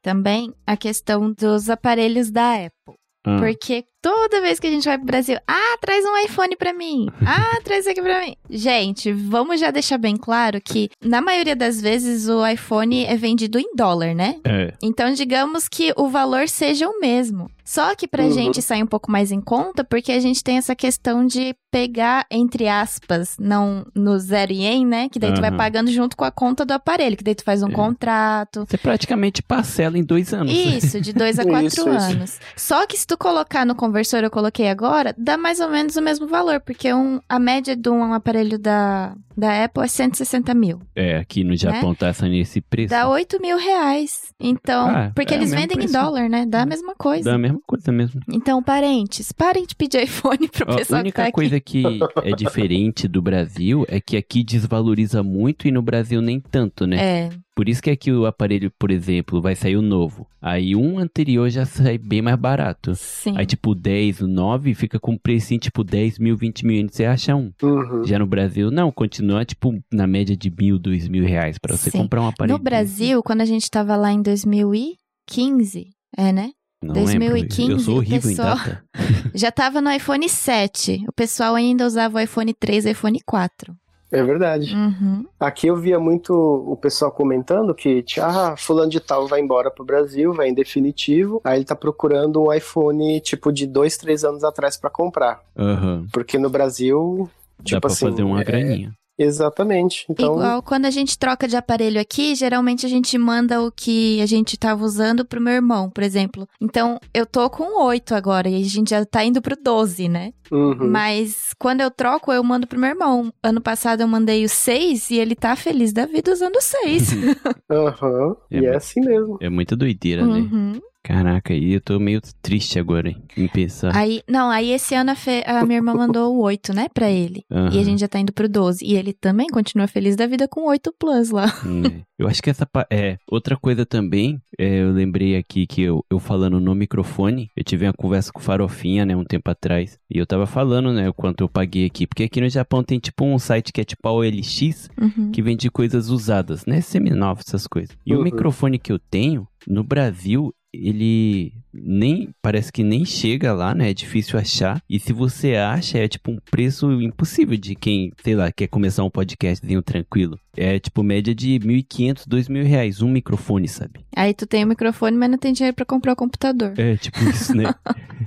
também, a questão dos aparelhos da Apple. Ah, Porque toda vez que a gente vai pro Brasil, ah, traz um iPhone pra mim. Ah, traz isso aqui pra mim. Gente, vamos já deixar bem claro que na maioria das vezes o iPhone é vendido em dólar, né? é. Então, digamos que o valor seja o mesmo. Só que pra Uhum. gente sai um pouco mais em conta, porque a gente tem essa questão de pegar, entre aspas, não no zero ien, né? Que daí tu vai pagando junto com a conta do aparelho, que daí tu faz um É. contrato. Você praticamente parcela em dois anos. Isso, de dois a quatro Isso, isso. anos. Só que se tu colocar no conversor, eu coloquei agora, dá mais ou menos o mesmo valor, porque um, a média de um aparelho da, da Apple é 160 mil. É, aqui no Japão tá sendo esse preço. Dá 8 mil reais. Então, Ah, porque é eles vendem em preço. dólar, né? Dá a mesma coisa. Dá a mesma coisa mesmo. Então, parentes, parem de pedir iPhone pro A pessoal que única tá aqui. coisa que é diferente do Brasil é que aqui desvaloriza muito e no Brasil nem tanto, né? É, Por isso que aqui o aparelho, por exemplo, vai sair o novo. Aí um anterior já sai bem mais barato. sim. Aí tipo o 10, o 9 fica com um precinho tipo 10 mil, 20 mil, e você acha um. Uhum. Já no Brasil, não, continua tipo na média de mil, dois mil reais pra você Sim. comprar um aparelho. No Brasil, quando a gente tava lá em 2015, é, né? Não 2015, lembro. Eu sou horrível pessoal- em data. Já tava no iPhone 7. O pessoal ainda usava o iPhone 3 e o iPhone 4. É verdade. Uhum. Aqui eu via muito o pessoal comentando que, ah, fulano de tal vai embora pro Brasil, vai em definitivo, aí ele tá procurando um iPhone tipo de dois, três anos atrás pra comprar. Aham. Porque no Brasil, Dá tipo pra assim, fazer uma é- graninha. Exatamente. Então, Igual quando a gente troca de aparelho aqui, geralmente a gente manda o que a gente tava usando pro meu irmão, por exemplo. Então, eu tô com 8 agora e a gente já tá indo pro 12, né? uhum. Mas quando eu troco, eu mando pro meu irmão. Ano passado eu mandei o 6 e ele tá feliz da vida usando o 6. Aham. É e é muito- assim mesmo. É muita doideira, né? Uhum. Caraca, aí eu tô meio triste agora, hein, em pensar. Aí, não, aí esse ano a, Fe- a minha irmã mandou o 8, né, pra ele. Aham. E a gente já tá indo pro 12. E ele também continua feliz da vida com 8 Plus lá. É. Eu acho que essa. É, outra coisa também, é, eu lembrei aqui que eu, eu falando no microfone, eu tive uma conversa com o Farofinha, né, um tempo atrás, e eu tava falando, né, o quanto eu paguei aqui, porque aqui no Japão tem tipo um site que é tipo a OLX, Uhum. que vende coisas usadas, né, seminovas, essas coisas. E o Uhum. microfone que eu tenho, no Brasil, ele nem parece que nem chega lá, né? É difícil achar. E se você acha, é tipo um preço impossível de quem, sei lá, quer começar um podcastzinho tranquilo. É tipo média de 1.500, 2.000 reais, um microfone, sabe? Aí tu tem o microfone, mas não tem dinheiro pra comprar o computador. É tipo isso, né?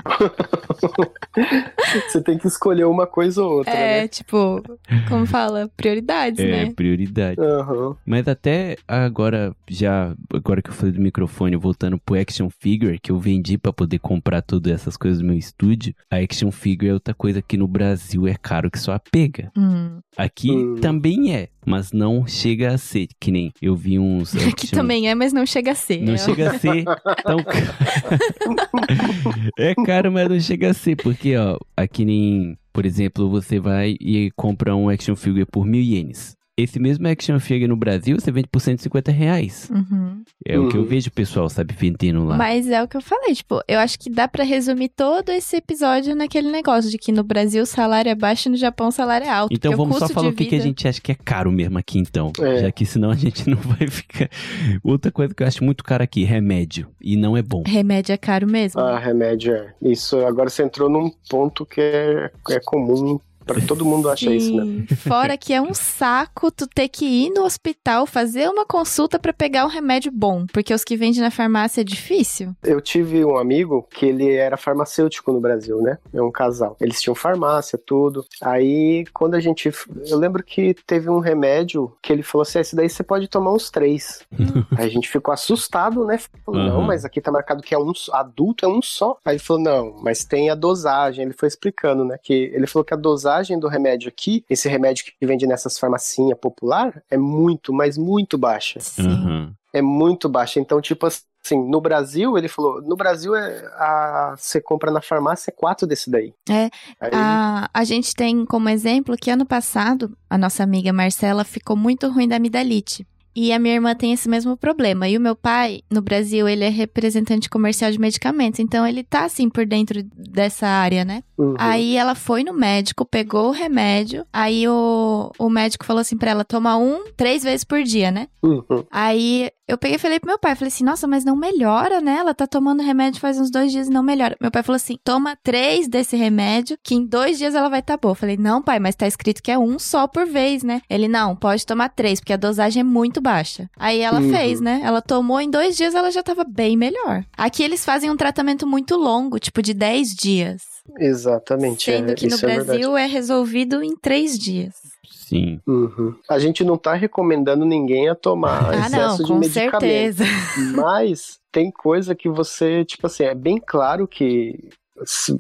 Você tem que escolher uma coisa ou outra, É, né? tipo, como fala, prioridades, é, né? prioridade. Aham. Mas até agora, já, agora que eu falei do microfone, voltando pro Action Figure, que eu vendi pra poder comprar todas essas coisas do meu estúdio, a Action Figure é outra coisa que no Brasil é caro que só a pega. Hum. Aqui Hum. também é, mas não chega a ser, que nem eu vi uns Aqui action- também é, mas não chega a ser. Não É, chega a ser tão É caro, mas não chega a ser, porque ó, aqui nem, por exemplo, você vai e compra um action figure por mil ienes. Esse mesmo action figure no Brasil você vende por 150 reais. Uhum. É o que eu Uhum. vejo o pessoal, sabe, vendendo lá. Mas é o que eu falei, tipo, eu acho que dá pra resumir todo esse episódio naquele negócio de que no Brasil o salário é baixo e no Japão o salário é alto. Então vamos só custo falar o que, que a vida- gente acha que é caro mesmo aqui então. É. Já que senão a gente não vai ficar. Outra coisa que eu acho muito caro aqui, remédio. E não é bom. Remédio é caro mesmo. Ah, remédio é. Isso, agora você entrou num ponto que é, é comum pra todo mundo acha isso, né? Fora que é um saco tu ter que ir no hospital fazer uma consulta pra pegar um remédio bom, porque os que vendem na farmácia é difícil. Eu tive um amigo que ele era farmacêutico no Brasil, né? É um casal. Eles tinham farmácia, tudo. Aí, quando a gente. Eu lembro que teve um remédio que ele falou assim: "Ah, esse daí você pode tomar uns três. Aí a gente ficou assustado, né? Falou, não, Aham. mas aqui tá marcado que é um adulto, é um só. Aí ele falou, não, mas tem a dosagem. Ele foi explicando, né? Que ele falou que a dosagem do remédio aqui, esse remédio que vende nessas farmacinhas popular, é muito, mas muito baixa. Aham. É muito baixa. Então, tipo assim, no Brasil, ele falou, no Brasil é a, você compra na farmácia quatro desse daí. É, Aí, A, a gente tem como exemplo que ano passado, a nossa amiga Marcela ficou muito ruim da amidalite. E a minha irmã tem esse mesmo problema. E o meu pai, no Brasil, ele é representante comercial de medicamentos. Então, ele tá, assim, por dentro dessa área, né? uhum. Aí, ela foi no médico, pegou o remédio. Aí, o, o médico falou assim pra ela, toma um, três vezes por dia, né? Uhum. Aí eu peguei e falei pro meu pai, falei assim, nossa, mas não melhora, né? Ela tá tomando remédio faz uns dois dias e não melhora. Meu pai falou assim, toma três desse remédio, que em dois dias ela vai tá boa. Eu falei, não, pai, mas tá escrito que é um só por vez, né? Ele, não, pode tomar três, porque a dosagem é muito baixa. Aí ela Uhum. fez, né? Ela tomou, em dois dias ela já tava bem melhor. Aqui eles fazem um tratamento muito longo, tipo de 10 dias. Exatamente. Sendo é, que no isso é. Brasil é resolvido em três dias. Sim. Uhum. A gente não tá recomendando ninguém a tomar ah, excesso não, de com medicamento. certeza. Mas tem coisa que você, tipo assim, é bem claro que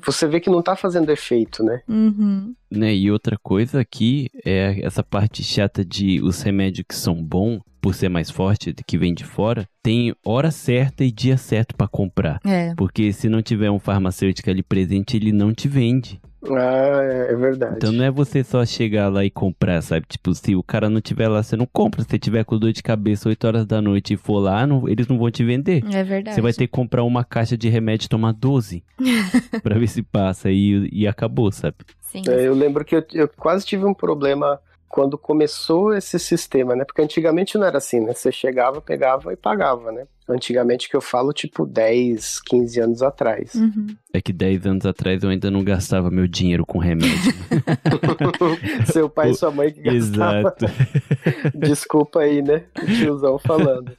você vê que não tá fazendo efeito, né? Uhum. Né, e outra coisa aqui é essa parte chata de os remédios que são bons, por ser mais forte, que vem de fora, tem hora certa e dia certo pra comprar. É. Porque se não tiver um farmacêutico ali presente, ele não te vende. Ah, é, é verdade. Então não é você só chegar lá e comprar, sabe? Tipo, se o cara não tiver lá, você não compra. Se você tiver com dor de cabeça 8 horas da noite e for lá, não- eles não vão te vender. É verdade. Você vai ter que comprar uma caixa de remédio e tomar 12 pra ver se passa e, e acabou, sabe? Sim. É, eu lembro que eu, eu quase tive um problema quando começou esse sistema, né? Porque antigamente não era assim, né? Você chegava, pegava e pagava, né? Antigamente que eu falo, tipo, 10, 15 anos atrás. Uhum. É que 10 anos atrás eu ainda não gastava meu dinheiro com remédio. Seu pai e sua mãe que gastavam. Exato. Desculpa aí, né? O tiozão falando.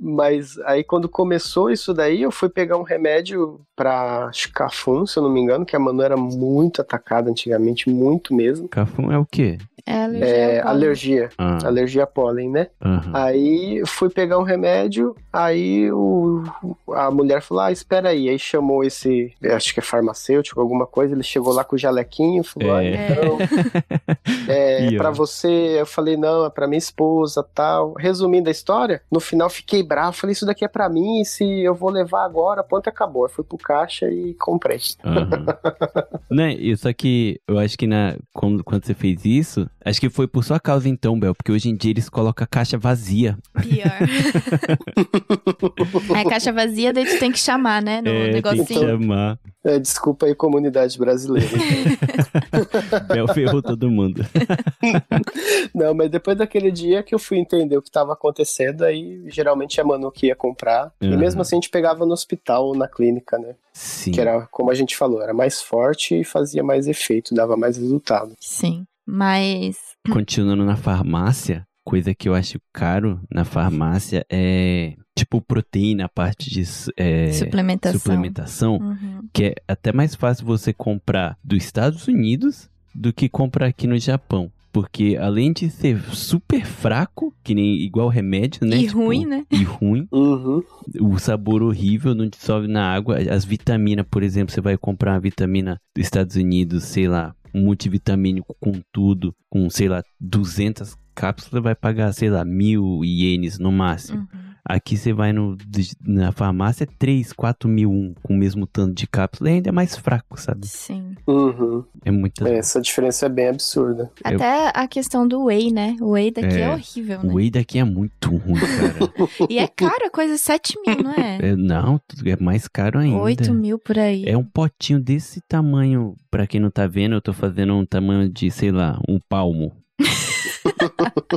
Mas aí quando começou isso daí, eu fui pegar um remédio pra Chicafun, se eu não me engano, que a Manu era muito atacada antigamente, muito mesmo. Cafum é o quê? É alergia. É, alergia. Ah, Alergia a pólen, né? aham. Aí fui pegar um remédio, aí o, a mulher falou: Ah, espera aí. Aí chamou esse, acho que é farmacêutico, alguma coisa. Ele chegou lá com o jalequinho e falou: É. Ah, então, é, pra você. Eu falei: Não, é pra minha esposa tal. Resumindo a história, no final fiquei bravo. Falei: Isso daqui é pra mim, se eu vou levar agora, ponto acabou. Aí fui pro caixa e comprei. Aham. né, isso aqui, eu acho que na, quando, quando você fez isso, acho que foi por sua causa então, Bel, porque hoje em dia eles colocam a caixa vazia. Pior. é caixa vazia, daí tu tem que chamar, né? No é, tem que negocinho. chamar. É, desculpa aí, comunidade brasileira. Bel ferrou todo mundo. Não, mas depois daquele dia que eu fui entender o que estava acontecendo, aí geralmente a Manu que ia comprar. E Aham. mesmo assim a gente pegava no hospital ou na clínica, né? Sim. Que era, como a gente falou, era mais forte e fazia mais efeito, dava mais resultado. Sim. Mas. Continuando na farmácia, coisa que eu acho caro na farmácia é tipo proteína, a parte de é, suplementação. suplementação, Uhum. que é até mais fácil você comprar dos Estados Unidos do que comprar aqui no Japão. Porque além de ser super fraco, que nem igual remédio, né? E Tipo, ruim, né? E ruim, Uhum. o sabor horrível, não dissolve na água. As vitaminas, por exemplo, você vai comprar uma vitamina dos Estados Unidos, sei lá, um multivitamínico com tudo, com, sei lá, 200 cápsulas, vai pagar, sei lá, mil ienes no máximo. Uhum. Aqui você vai no, na farmácia, é 3, 4 mil um, com o mesmo tanto de cápsula, e ainda é mais fraco, sabe? Sim. Uhum. É muito... É, essa diferença é bem absurda. Eu- Até a questão do whey, né? O whey daqui é, É, horrível, O né? whey daqui é muito ruim, cara. E é caro, a coisa 7 mil, não é? É, não, é mais caro ainda. 8 mil por aí. É um potinho desse tamanho, pra quem não tá vendo, eu tô fazendo um tamanho de, sei lá, um palmo.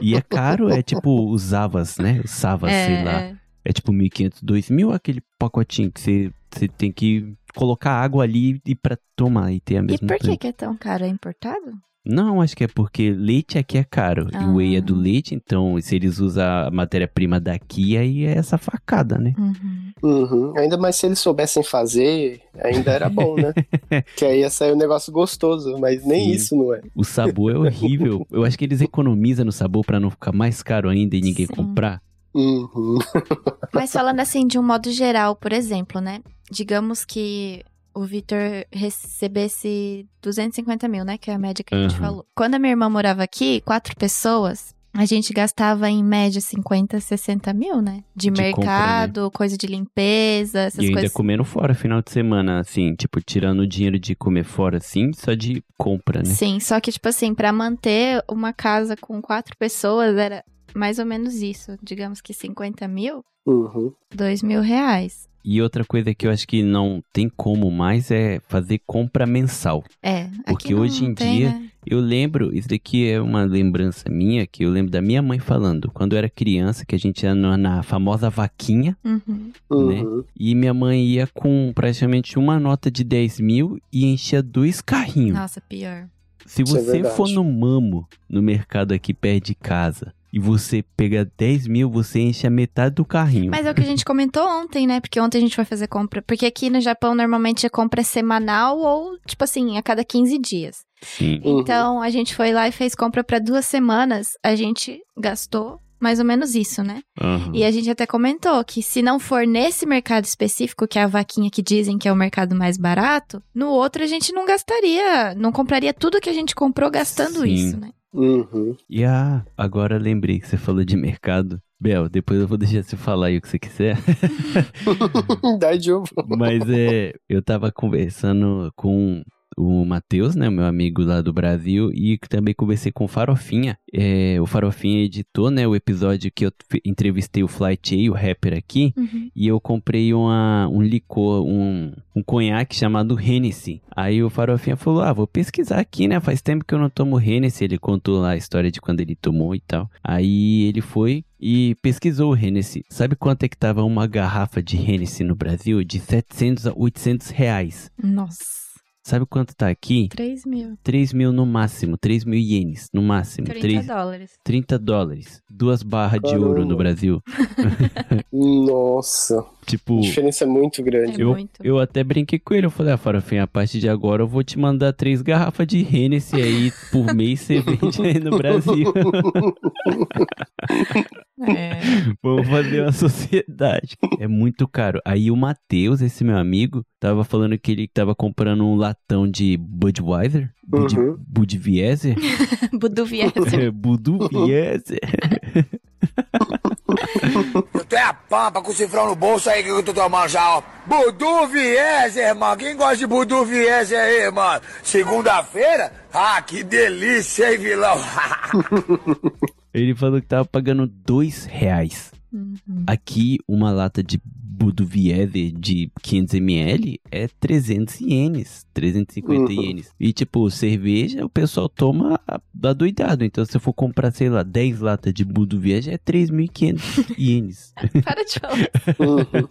e é caro, é tipo os Avas, né? Os Savas, sei lá. é. É tipo 1.500, 2.000, aquele pacotinho que você, você tem que colocar água ali e pra tomar e ter a E mesma por que, que é tão caro? É importado? Não, acho que é porque leite aqui é caro. E o whey é do Ah. leite, então se eles usam a matéria-prima daqui, aí é essa facada, né? Uhum. Uhum. Ainda mais se eles soubessem fazer, ainda era bom, né? que aí ia sair um negócio gostoso, mas nem Sim. isso não é. O sabor é horrível. Eu acho que eles economizam no sabor pra não ficar mais caro ainda e ninguém Sim. comprar. Uhum. Mas falando assim, de um modo geral, por exemplo, né? Digamos que o Vitor recebesse 250 mil, né? Que é a média que a gente falou. Quando a minha irmã morava aqui, quatro pessoas, a gente gastava em média 50, 60 mil, né? De, De compra, mercado, coisa de limpeza, essas e ainda coisas. comendo fora final de semana, assim, tipo, tirando o dinheiro de comer fora, assim, só de compra, né? Sim, só que, tipo assim, pra manter uma casa com quatro pessoas era mais ou menos isso. Digamos que 50 mil, Uhum. 2 mil reais. E outra coisa que eu acho que não tem como mais é fazer compra mensal. É, Porque hoje em tem, dia- né? Eu lembro, isso daqui é uma lembrança minha, que eu lembro da minha mãe falando, quando eu era criança, que a gente ia na, na famosa vaquinha, Uhum. Uhum. e minha mãe ia com praticamente uma nota de 10 mil e enchia dois carrinhos. Nossa, pior. Se é você verdade. for no Mamo, no mercado aqui perto de casa, e você pegar 10 mil, você enche a metade do carrinho. Mas é o que a gente comentou ontem, né? Porque ontem a gente foi fazer compra. Porque aqui no Japão, normalmente a compra é semanal ou, tipo assim, a cada 15 dias. Sim. Uhum. Então, a gente foi lá e fez compra pra duas semanas. A gente gastou mais ou menos isso, né? Aham. E a gente até comentou que se não for nesse mercado específico, que é a vaquinha que dizem que é o mercado mais barato, no outro a gente não gastaria, não compraria tudo que a gente comprou gastando Sim. isso, né? Uhum. E ah, agora lembrei que você falou de mercado. Bel, depois eu vou deixar você falar aí o que você quiser. Dá de. Mas é, eu tava conversando com o Matheus, né, meu amigo lá do Brasil, e também conversei com o Farofinha. É, o Farofinha editou, né, o episódio que eu entrevistei o Flight A, o rapper aqui, Uhum. e eu comprei uma, um licor, um, um conhaque chamado Hennessy. Aí o Farofinha falou, ah, vou pesquisar aqui, né, faz tempo que eu não tomo Hennessy. Ele contou lá a história de quando ele tomou e tal. Aí ele foi e pesquisou o Hennessy. Sabe quanto é que tava uma garrafa de Hennessy no Brasil? De 700 a 800 reais. Nossa, Sabe quanto tá aqui? 3 mil. 3 mil no máximo, 3 mil ienes no máximo. 30 3, dólares. 30 dólares. Duas barras de ouro no Caramba. Brasil. Nossa, Tipo, a diferença é muito grande. É eu, muito. eu até brinquei com ele. Eu falei, ah, Farofinha, a partir de agora eu vou te mandar três garrafas de Hennessy aí por mês você vende aí no Brasil. É. Vamos fazer uma sociedade. É muito caro. Aí o Matheus, esse meu amigo, tava falando que ele tava comprando um latão de Budweiser. Bud, Uhum. Budweiser? Buduvieser. Budweiser. Eu tenho a pampa com o cifrão no bolso aí que eu tô tomando já, ó. Budu Vieser, mano. Quem gosta de Budu Vieser aí, mano? Segunda-feira? Ah, que delícia, hein, vilão? Ele falou que tava pagando dois reais. Uhum. Aqui, uma lata de Budweiser de 500ml é 300 ienes, 350 Uhum. ienes. E, tipo, cerveja o pessoal toma adoidado. Então, se eu for comprar, sei lá, 10 latas de Budweiser, é 3.500 ienes. Para de falar. Uhum.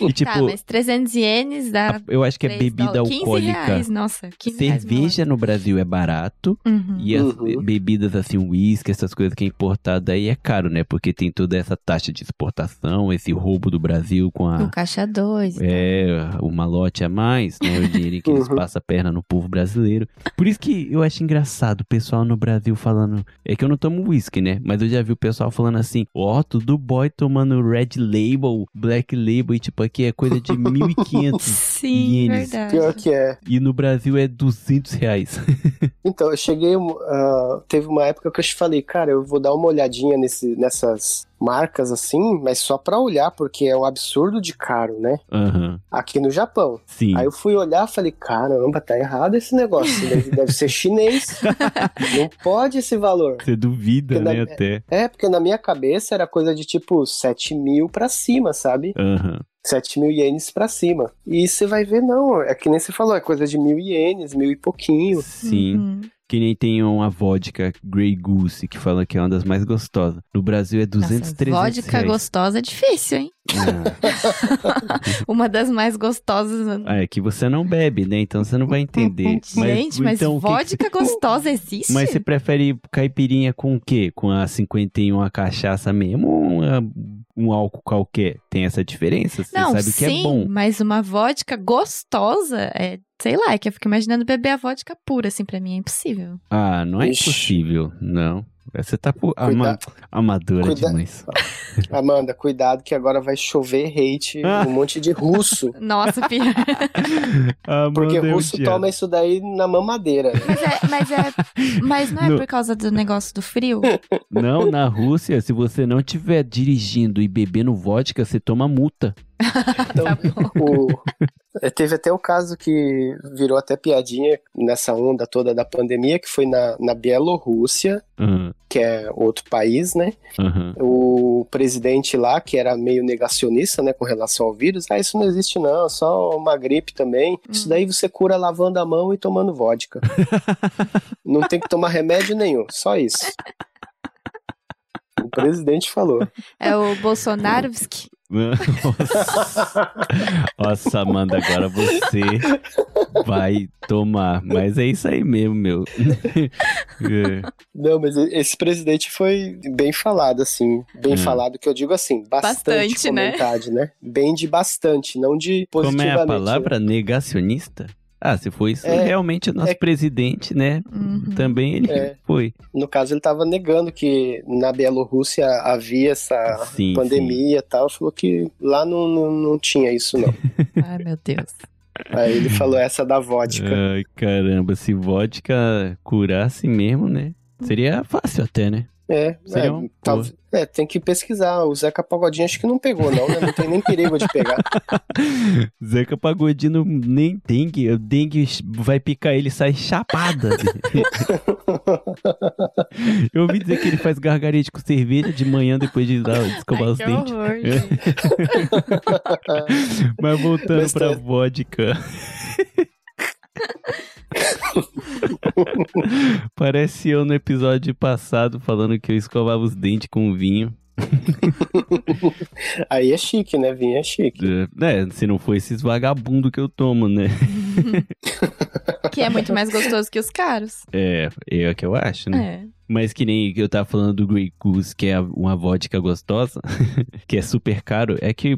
E, tipo, tá, mas 300 ienes dá eu acho que é 3 bebida dólares. 15 alcoólica. reais, nossa. 15 reais uma Cerveja no Brasil é barato. Uhum. E as Uhum. bebidas assim, uísque, essas coisas que é importada aí é caro, né? Porque tem toda essa taxa de exportação, esse roubo do Brasil com O a. caixa 2. É, o malote a mais, né? O dinheiro que eles Uhum. passam a perna no povo brasileiro. Por isso que eu acho engraçado o pessoal no Brasil falando. É que eu não tomo uísque, né? Mas eu já vi o pessoal falando assim: ó, tudo boy tomando Red Label, Black Label, e tipo, aqui é coisa de 1.500. Sim, ienes. verdade. Pior que é. e no Brasil é 200 reais. Então, eu cheguei. ah, teve uma época que eu te falei, cara, eu vou dar uma olhadinha nesse, nessas marcas assim, mas só pra olhar, porque é um absurdo de caro, né? Aham, Aqui no Japão. sim. Aí eu fui olhar e falei, caramba, tá errado esse negócio. Deve, deve ser chinês. Não pode esse valor. Você duvida, Porque né? na- Até. É, porque na minha cabeça era coisa de tipo 7 mil pra cima, sabe? Aham. 7 mil ienes pra cima. E você vai ver, não, é que nem você falou, é coisa de mil ienes, mil e pouquinho. Sim. Uhum. Que nem tem uma vodka Grey Goose, que fala que é uma das mais gostosas. No Brasil é 200, Nossa, 300 vodka reais. gostosa é difícil, hein? Uma das mais gostosas. Ah, é que você não bebe, né? Então você não vai entender. Gente, mas então, o que que vodka gostosa existe? Mas você prefere caipirinha com o quê? Com a 51 a cachaça mesmo ou uma- um álcool qualquer? Tem essa diferença? Você Não, sabe que sim, é bom. mas uma vodka gostosa é, sei lá, é que eu fico imaginando beber a vodka pura, assim, pra mim é impossível. Ah, não é Ixi. impossível, não. Você tá por... Cuida- ama- amadora Cuida- demais. Amanda, cuidado que agora vai chover hate, Ah. um monte de russo. Nossa, pior. Porque Amanda é russo toma isso daí na mamadeira. né? mas, é, mas, é, mas não é No- por causa do negócio do frio? Não, na Rússia, se você não estiver dirigindo e bebendo vodka, você toma multa. Então, o- é, teve até o caso que virou até piadinha nessa onda toda da pandemia, que foi na, na Bielorrússia, Aham, que é outro país, né? aham. O presidente lá, que era meio negacionista, né, com relação ao vírus, ah, isso não existe não, só uma gripe também. Isso daí você cura lavando a mão e tomando vodka. não tem que tomar remédio nenhum, só isso. O presidente falou. É o Bolsonaro Nossa. Nossa, Amanda, agora você vai tomar. Mas é isso aí mesmo, meu. É. Não, mas esse presidente foi bem falado, assim. Bem Hum. falado, que eu digo assim, bastante, Bastante, né? comentário, né? Bem de bastante, não de Como é positivamente. a palavra? Negacionista? Ah, se for isso, É, realmente o nosso é- presidente, né? Uhum. Também ele É. foi. No caso, ele estava negando que na Bielorrússia havia essa Sim, pandemia e tal. Falou que lá não, não, não tinha isso, não. Ai, meu Deus. Aí ele falou essa da vodka. Ai, caramba, se vodka curasse mesmo, né? Seria fácil até, né? É, é, tal- é, tem que pesquisar. O Zeca Pagodinho acho que não pegou, não, né? Não tem nem perigo de pegar. Zeca Pagodino nem dengue, o dengue vai picar ele e sai chapada. Eu ouvi dizer que ele faz gargarejo com cerveja de manhã depois de dar, escovar Ai, os que dentes. horror, gente. Mas voltando Mas pra tá- vodka. Parece eu no episódio passado falando que eu escovava os dentes com vinho. Aí é chique, né? Vinho é chique. É, se não for esses vagabundos que eu tomo, né? Que é muito mais gostoso que os caros. É, é o que eu acho, né? É. Mas que nem eu tava falando do Grey Goose, que é uma vodka gostosa, que é super caro, é que,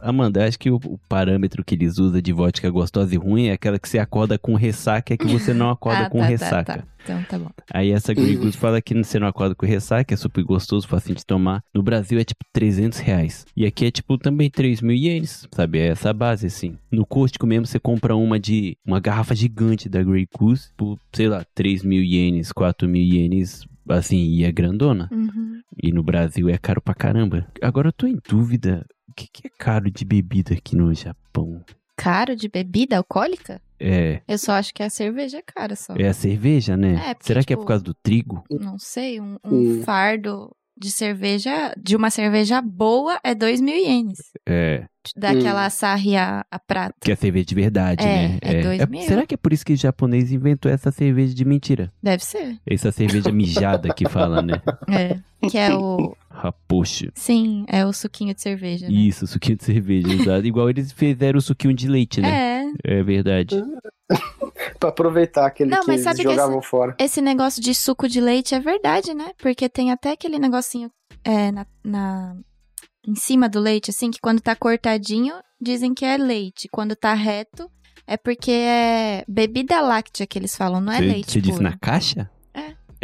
Amanda, acho que o, o parâmetro que eles usam de vodka gostosa e ruim é aquela que você acorda com ressaca, é que você não acorda ah, com tá, ressaca. Tá, tá. Então tá bom. Aí essa Grey. Goose fala que você não acorda com ressaca, é super gostoso, facinho de tomar. No Brasil é tipo 300 reais. E aqui é tipo também 3 mil ienes, sabe? É essa base, assim. No Costco mesmo você compra uma de, uma garrafa gigante da Grey Goose por, sei lá, 3 mil ienes, 4 mil ienes, assim, e é grandona. Uhum. E no Brasil é caro pra caramba. Agora eu tô em dúvida, o que, que é caro de bebida aqui no Japão? Caro de bebida alcoólica? É, Eu só acho que a cerveja é cara só. é a cerveja, né? É, porque, Será que é tipo, por causa do trigo? Não sei, um, um Hum. fardo de cerveja, de uma cerveja boa, é 2 mil ienes. É, Daquela Asahi a, a prata. que é cerveja de verdade, É, né? é dois mil. Será que é por isso que o japonês inventou essa cerveja de mentira? Deve ser. Essa cerveja mijada que fala, né? É. Que é o. Rapocho. Sim, é o suquinho de cerveja. Né? Isso, suquinho de cerveja, exato. Igual eles fizeram o suquinho de leite, né? É. É verdade. Pra aproveitar aquele Não, que mas eles sabe que jogavam fora. Esse negócio de suco de leite é verdade, né? Porque tem até aquele negocinho é, na, na- em cima do leite, assim, que quando tá cortadinho, dizem que é leite. Quando tá reto, é porque é bebida láctea que eles falam, não é Você leite você disse puro. na caixa?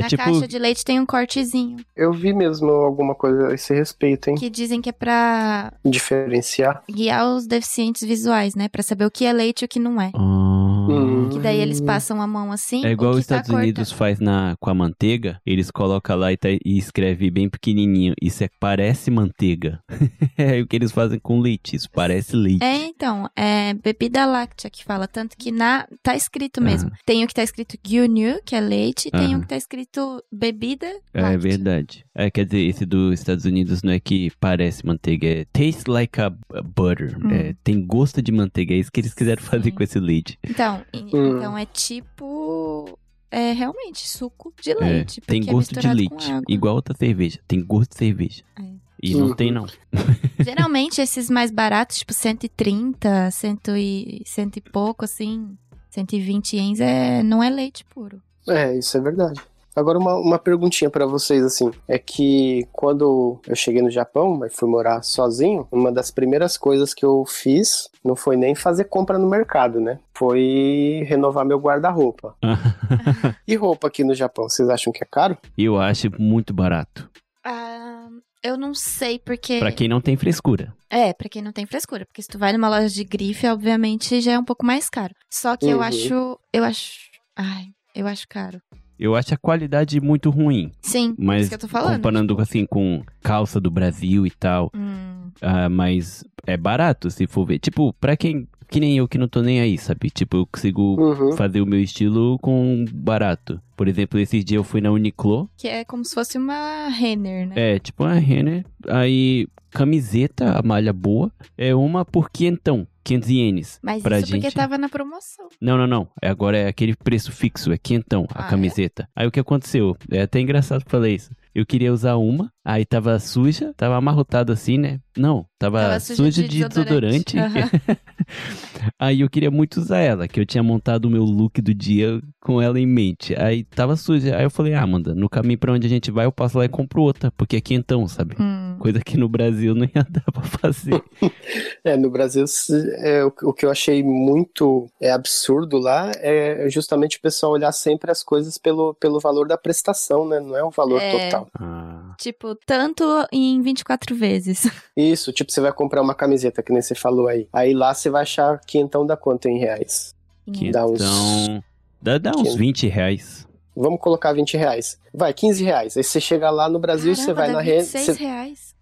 É. Na tipo. caixa de leite tem um cortezinho, Eu vi mesmo alguma coisa a esse respeito, hein? que dizem que é pra Diferenciar. guiar os deficientes visuais, né? Pra saber o que é leite e o que não é. Ah. Hum. Que daí eles passam a mão assim. É igual os tá Estados Unidos cortado. faz na, com a manteiga. Eles colocam lá e, tá- e escreve bem pequenininho. Isso é, parece manteiga. é o que eles fazem com leite. Isso parece leite. É, então, é bebida láctea que fala, tanto que na tá escrito mesmo. Tem o que tá escrito gyunyu, que é leite, e tem Aham. o que tá escrito bebida É láctea. verdade. É, quer dizer, esse dos Estados Unidos não é que parece manteiga, é taste like a butter. Hum. É, tem gosto de manteiga. É isso que eles quiseram fazer Sim. com esse leite. Então, e- Hum. então é tipo é realmente suco de É, leite, tem porque é gosto de leite. Igual outra cerveja. Tem gosto de cerveja. É. E não Uhum. tem, não. Geralmente esses mais baratos, tipo 130, cento e, cento e pouco assim, 120 ienes é não é leite puro. É, isso é verdade. Agora uma, uma perguntinha pra vocês assim, é que quando eu cheguei no Japão, mas fui morar sozinho, uma das primeiras coisas que eu fiz não foi nem fazer compra no mercado, né? Foi renovar meu guarda-roupa. E roupa aqui no Japão, vocês acham que é caro? Eu acho muito barato. Ah, eu não sei porque Pra quem não tem frescura. É, pra quem não tem frescura, porque se tu vai numa loja de grife, obviamente já é um pouco mais caro. Só que eu Uhum. acho, eu acho, ai, eu acho caro. Eu acho a qualidade muito ruim. Sim, é Mas isso que eu tô falando. comparando assim com calça do Brasil e tal. Hum, ah, mas é barato se for ver. Tipo, pra quem. Que nem eu que não tô nem aí, sabe? Tipo, eu consigo Uhum. fazer o meu estilo com barato. Por exemplo, esses dias eu fui na Uniqlo. que é como se fosse uma Renner, né? É, tipo uma Renner. Aí, camiseta, a malha boa. É uma por quinhentão. 500 ienes. Mas pra isso gente. porque tava na promoção. Não, não, não. É, agora é aquele preço fixo, é quentão a Ah, é? camiseta. Aí o que aconteceu? É até engraçado falar isso. Eu queria usar uma, aí tava suja, tava amarrotado assim, né? Não, tava, Tava suja, suja de, de desodorante. desodorante. aí eu queria muito usar ela, que eu tinha montado o meu look do dia com ela em mente. Aí tava suja. Aí eu falei, ah, Amanda, no caminho pra onde a gente vai, eu passo lá e compro outra, porque é quentão, sabe? Hum, Coisa que no Brasil não ia dar pra fazer. É, no Brasil, é, o, o que eu achei muito é, absurdo lá é justamente o pessoal olhar sempre as coisas pelo, pelo valor da prestação, né? Não é o valor É. total. ah, tipo, tanto em 24 vezes. Isso, tipo, você vai comprar uma camiseta, que nem você falou aí. Aí lá você vai achar quentão da quanto em reais? Dá uns-. Dá, dá uns Quentão. 20 reais. Vamos colocar 20 reais. Vai, 15 reais. Aí você chega lá no Brasil, você Caramba, vai dá na rede. 26 Você, reais.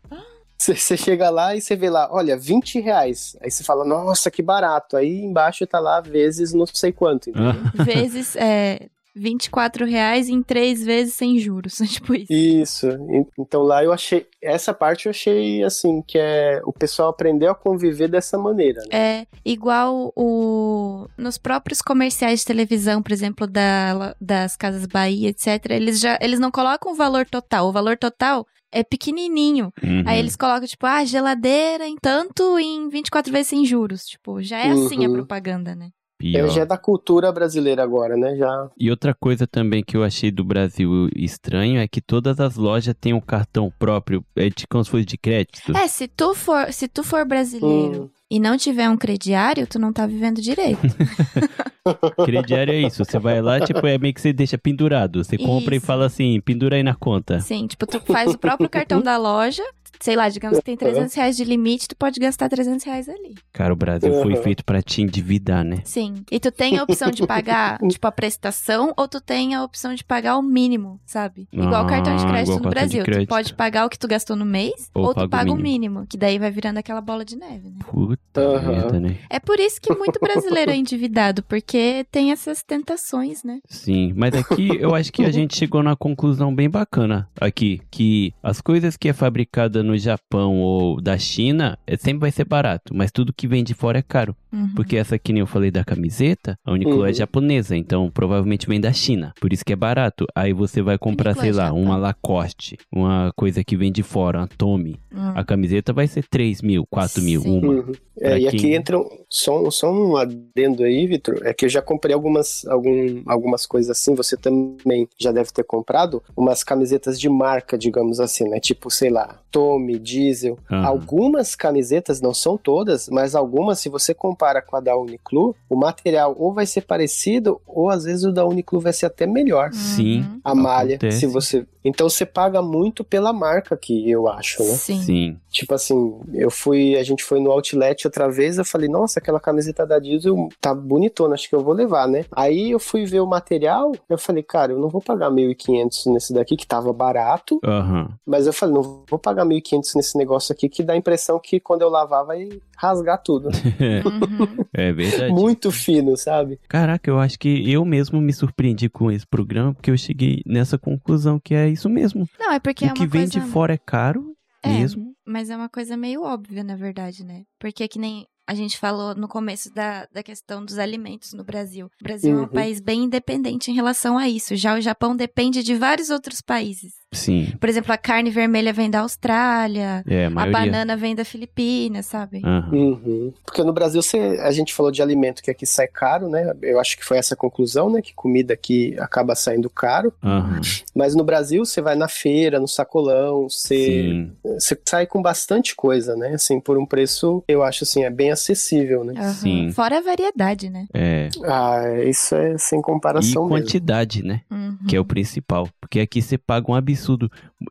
você- você chega lá e você vê lá, olha, 20 reais. Aí você fala, nossa, que barato. Aí embaixo tá lá vezes não sei quanto. entendeu? Ah, Vezes, é, 24 reais em três vezes sem juros. Tipo isso. Isso. En- Então lá eu achei. Essa parte eu achei assim, que é o pessoal aprendeu a conviver dessa maneira, né? É igual o nos próprios comerciais de televisão, por exemplo, da, das Casas Bahia, etc. Eles já eles não colocam o valor total. O valor total é pequenininho. uhum. Aí eles colocam tipo, ah, geladeira em tanto em 24 vezes sem juros. Tipo, já é assim a Uhum. propaganda, né? Pior. É, já é da cultura brasileira agora, né? Já. E outra coisa também que eu achei do Brasil estranho é que todas as lojas têm um cartão próprio, é de como se fosse de crédito. É, se tu for, se tu for brasileiro Hum. E não tiver um crediário, tu não tá vivendo direito. Crediário é isso, você vai lá, tipo, é meio que você deixa pendurado. Você compra e Isso. fala assim, pendura aí na conta. Sim, tipo, tu faz o próprio cartão da loja, sei lá, digamos que tem 300 reais de limite, tu pode gastar 300 reais ali. Cara, o Brasil foi Uhum. feito pra te endividar, né? Sim. E tu tem a opção de pagar, tipo, a prestação, ou tu tem a opção de pagar o mínimo, sabe? Igual Ah, cartão de crédito no Brasil. crédito. Tu pode pagar o que tu gastou no mês, Ou ou, paga tu o paga o mínimo. mínimo, que daí vai virando aquela bola de neve, né? Puta Merda, né? É por isso que muito brasileiro é endividado, porque tem essas tentações, né? Sim, mas aqui eu acho que a gente chegou na conclusão bem bacana aqui, que as coisas que é fabricada no Japão ou da China é, sempre vai ser barato, mas tudo que vem de fora é caro. Uhum. Porque essa que nem eu falei da camiseta, a Uniqlo é Uhum. japonesa, então provavelmente vem da China. Por isso que é barato. Aí você vai comprar, Uniqlo sei é lá, Japão. uma Lacoste, uma coisa que vem de fora, uma Tommy. Hum. A camiseta vai ser 3 mil, 4 mil, uma. É, e aqui quem- entra um- só, um- só um adendo aí, Vitor, é que eu já comprei algumas, algum, algumas coisas assim, você também já deve ter comprado, umas camisetas de marca, digamos assim, né? Tipo, sei lá, Tommy, Diesel. Algumas camisetas, não são todas, mas algumas, se você compara com a da Uniqlo, o material ou vai ser parecido, ou às vezes o da Uniqlo vai ser até melhor. Sim. Uhum. A malha, Acontece. se você. Então você paga muito pela marca aqui, eu acho, né? Sim. Sim. Tipo assim, eu fui, a gente foi no outlet outra vez, eu falei, nossa, aquela camiseta da Diesel tá bonitona, acho que eu vou levar, né? Aí eu fui ver o material, eu falei, cara, eu não vou pagar 1.500 nesse daqui, que tava barato, Aham. mas eu falei, não vou pagar 1.500 nesse negócio aqui, que dá a impressão que quando eu lavar vai rasgar tudo. Uhum. É verdade. Muito fino, sabe? Caraca, eu acho que eu mesmo me surpreendi com esse programa, porque eu cheguei nessa conclusão que é isso mesmo. Não, é porque é o que uma vem coisa... de fora é caro É, mesmo. Mas é uma coisa meio óbvia, na verdade, né? Porque que nem a gente falou no começo da, da questão dos alimentos no Brasil. O Brasil é Uhum. um país bem independente em relação a isso. Já o Japão depende de vários outros países. Sim. Por exemplo, a carne vermelha vem da Austrália, É, a a banana vem da Filipinas, sabe? Aham. Uhum. Porque no Brasil você, a gente falou de alimento que aqui sai caro, né? Eu acho que foi essa a conclusão, né? Que comida aqui acaba saindo caro. Aham. Mas no Brasil você vai na feira, no sacolão, você, você sai com bastante coisa, né? Assim, por um preço, eu acho assim, é bem acessível, né? Sim. Fora a variedade, né? É. Ah, isso é sem E comparação mesmo. quantidade, né? Uhum. Que é o principal. Porque aqui você paga um absurdo.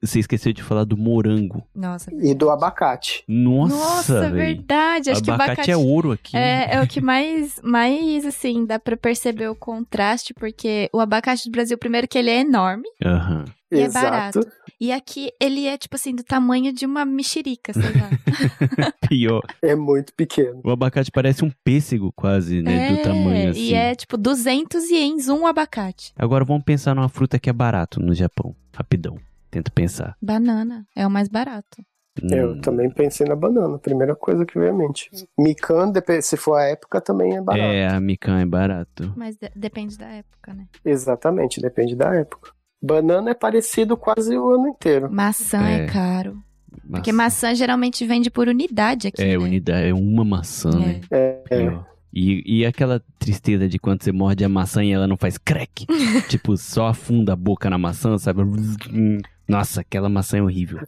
Você esqueceu de falar do morango. Nossa. E do abacate. Nossa, Nossa, velho. verdade. Acho que o abacate, abacate é ouro aqui. É, é o que mais, mais, assim, dá pra perceber o contraste, porque o abacate do Brasil, primeiro que ele é enorme, Aham. E é Exato. barato. e aqui ele é, tipo assim, do tamanho de uma mexerica, sei lá. Pior. É muito pequeno. O abacate parece um pêssego quase, né? do É, tamanho assim. E é, tipo, 200 ienes um abacate. Agora vamos pensar numa fruta que é barato no Japão. Rapidão. Tenta pensar. Banana é o mais barato. Eu Hum, também pensei na banana, primeira coisa que veio à mente. Mican, depe- se for a época, também é barato. É, a mican é barato. Mas de- depende da época, né? Exatamente, depende da época. Banana é parecido quase o ano inteiro. Maçã é, É. caro. Porque Maçã. maçã geralmente vende por unidade aqui, É, né? unidade, é uma maçã, né? É, é. Pior. E, e aquela tristeza de quando você morde a maçã e ela não faz crack. tipo, só afunda a boca na maçã, sabe? Nossa, aquela maçã é horrível.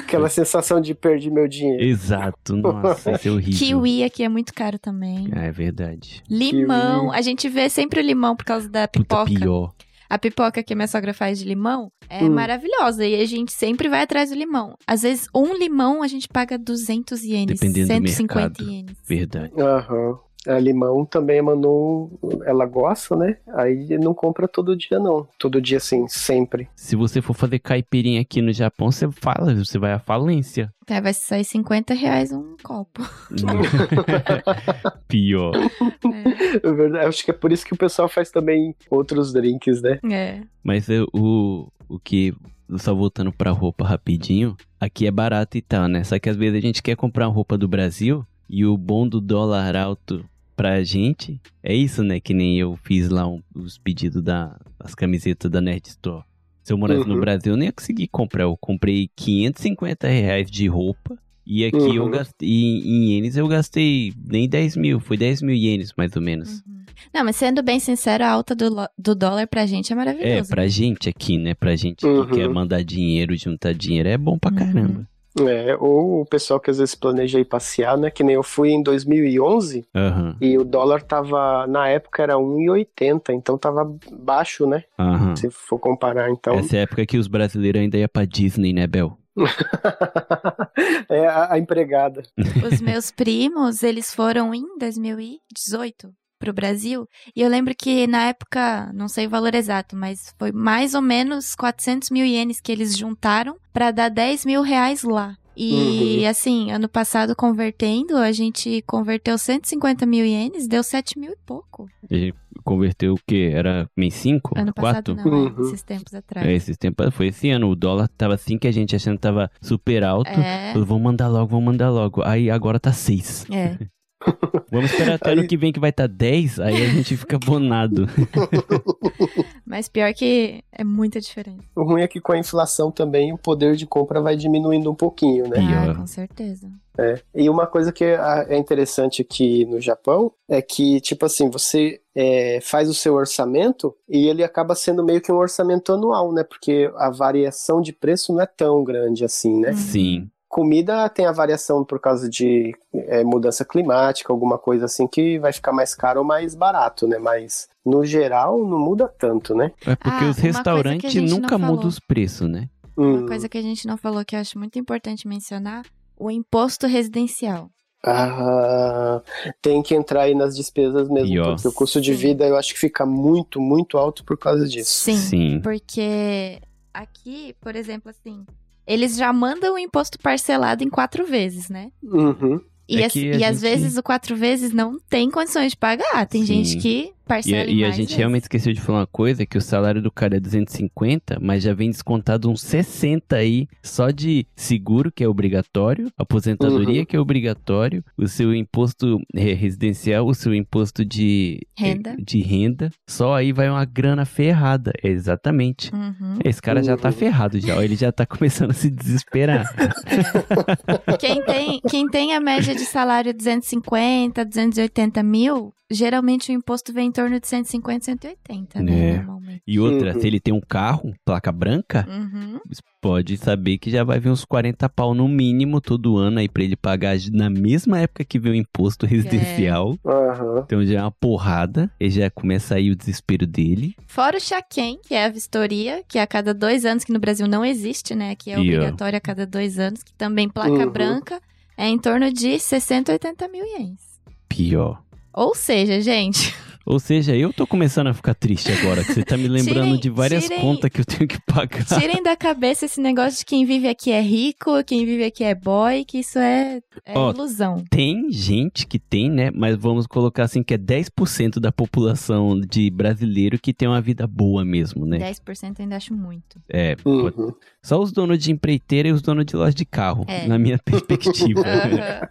Aquela sensação de perder meu dinheiro. Exato, nossa, isso é horrível. Kiwi aqui é muito caro também. Ah, é verdade. Limão. Kiwi. A gente vê sempre o limão por causa da Puta, pipoca. pior. A pipoca que a minha sogra faz de limão é Hum. maravilhosa. E a gente sempre vai atrás do limão. Às vezes, um limão a gente paga 200 ienes, Dependendo do 150 mercado. ienes. Verdade. Aham. A limão também a Manu, ela gosta, né? Aí não compra todo dia, não. Todo dia, assim, sempre. Se você for fazer caipirinha aqui no Japão, você fala, você vai à falência. Então, vai sair 50 reais um copo. Pior. É verdade, Acho que é por isso que o pessoal faz também outros drinks, né? É. Mas eu- o, o que. Só voltando pra roupa rapidinho. Aqui é barato e tal, né? Só que às vezes a gente quer comprar uma roupa do Brasil e o bom do dólar alto pra gente é isso, né? Que nem eu fiz lá um- os pedidos da, das camisetas da Nerd Store. Se eu morasse no Uhum. Brasil, eu nem ia conseguir comprar. Eu comprei 550 reais de roupa. E aqui eu Uhum. gastei. Em, ienes eu gastei nem 10 mil. Foi 10 mil ienes, mais ou menos. Uhum. Não, mas sendo bem sincero, a alta do, do dólar pra gente é É, maravilhosa. pra gente aqui, né? Pra gente que Uhum. quer mandar dinheiro, juntar dinheiro, é bom pra Uhum. caramba. É, ou o pessoal que às vezes planeja ir passear, né? Que nem eu fui em 2011 Aham, e o dólar tava, na época era 1,80, então tava baixo, né? aham. Se for comparar, então. Essa é a época que os brasileiros ainda iam pra Disney, né, Bel? é a, a empregada. Os meus primos, eles foram em 2018 pro Brasil. E eu lembro que na época, não sei o valor exato, mas foi mais ou menos 400 mil ienes que eles juntaram pra dar 10 mil reais lá. E Uhum. assim, ano passado convertendo, a gente converteu 150 mil ienes, deu 7 mil e pouco. E converteu o quê? Era em 5? Ano passado 4? não, é, Uhum. esses tempos atrás. É, esses tempos foi esse ano. O dólar tava assim que a gente achando que tava super alto. É. Falou, Vamos mandar logo, vamos mandar logo. Aí agora tá 6. É. Vamos esperar até ano Aí- que vem que vai estar tá 10, aí a gente fica bonado. Mas pior que é muita diferença. O ruim é que com a inflação também o poder de compra vai diminuindo um pouquinho, né? Pior. Ah, com certeza. É. E uma coisa que é é interessante aqui no Japão é que, tipo assim, você é, faz o seu orçamento e ele acaba sendo meio que um orçamento anual, né? Porque a variação de preço não é tão grande assim, né? Sim. Comida tem a variação por causa de é, mudança climática, alguma coisa assim que vai ficar mais caro ou mais barato, né? Mas no geral não muda tanto, né? É porque Ah, os restaurantes nunca mudam os preços, né? Hum. Uma coisa que a gente não falou que eu acho muito importante mencionar, o imposto residencial. Ah, tem que entrar aí nas despesas mesmo, ó, porque o custo de vida eu acho que fica muito, muito alto por causa disso. Sim, Sim. porque aqui, por exemplo, assim, eles já mandam o imposto parcelado em quatro vezes, né? Uhum. E, É as- e às gente- vezes o quatro vezes não tem condições de pagar. Tem Sim. gente que E, e a gente vezes. realmente esqueceu de falar uma coisa, que o salário do cara é 250, mas já vem descontado uns 60 aí, só de seguro, que é obrigatório, aposentadoria, Uhum. que é obrigatório, o seu imposto eh, residencial, o seu imposto de Renda. de renda, só aí vai uma grana ferrada, exatamente. Uhum. Esse cara já tá Uhum. ferrado já, ele já tá começando a se desesperar. Quem tem, quem tem a média de salário 250, 280 mil, geralmente o imposto vem em torno de 150, 180, né? É. Normalmente. E outra, Uhum. se ele tem um carro, placa branca, Uhum. pode saber que já vai vir uns 40 pau no mínimo todo ano aí pra ele pagar na mesma época que vem o imposto residencial. Aham. Então já é uma porrada, e já começa aí o desespero dele. Fora o Chaquem, que é a vistoria, que é a cada dois anos, que no Brasil não existe, né? Que é ó. obrigatório a cada dois anos, que também placa Uhum. branca, é em torno de 60, 80 mil ienes. Pior. Ou seja, gente, Ou seja, eu tô começando a ficar triste agora, que você tá me lembrando Tirem- de várias tirem- contas que eu tenho que pagar. tirem da cabeça esse negócio de quem vive aqui é rico, quem vive aqui é boy, que isso é, é Ó, ilusão. Tem gente que tem, né? Mas vamos colocar assim que é 10% da população de brasileiro que tem uma vida boa mesmo, né? 10% eu ainda acho muito. É, Uhum. só os donos de empreiteira e os donos de loja de carro, É. na minha perspectiva. Aham.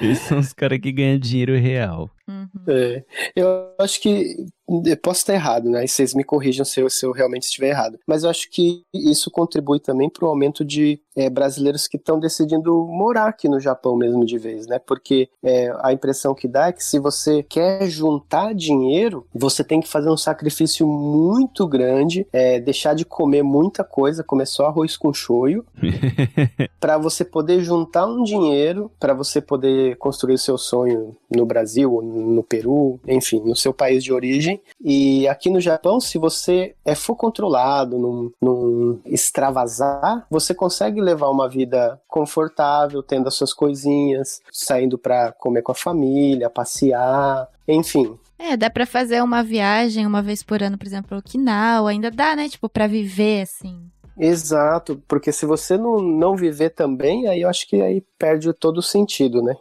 Esses são os caras que ganham dinheiro real. Uhum. É, eu acho que eu posso estar errado, né? E vocês me corrijam se eu, se eu realmente estiver errado. Mas eu acho que isso contribui também para o aumento de é, brasileiros que estão decidindo morar aqui no Japão mesmo de vez, né? Porque é, a impressão que dá é que se você quer juntar dinheiro, você tem que fazer um sacrifício muito grande, é, deixar de comer muita coisa, comer só arroz com shoyu, para você poder juntar um dinheiro, para você poder construir o seu sonho no Brasil, ou no Peru, enfim, no seu país de origem. E aqui no Japão, se você é, for controlado, não, não extravasar, você consegue levar uma vida confortável, tendo as suas coisinhas, saindo para comer com a família, passear, enfim. É, dá pra fazer uma viagem uma vez por ano, por exemplo, pra Okinawa, ainda dá, né? Tipo, pra viver, assim. Exato, porque se você não, não viver também, aí eu acho que aí perde todo o sentido, né?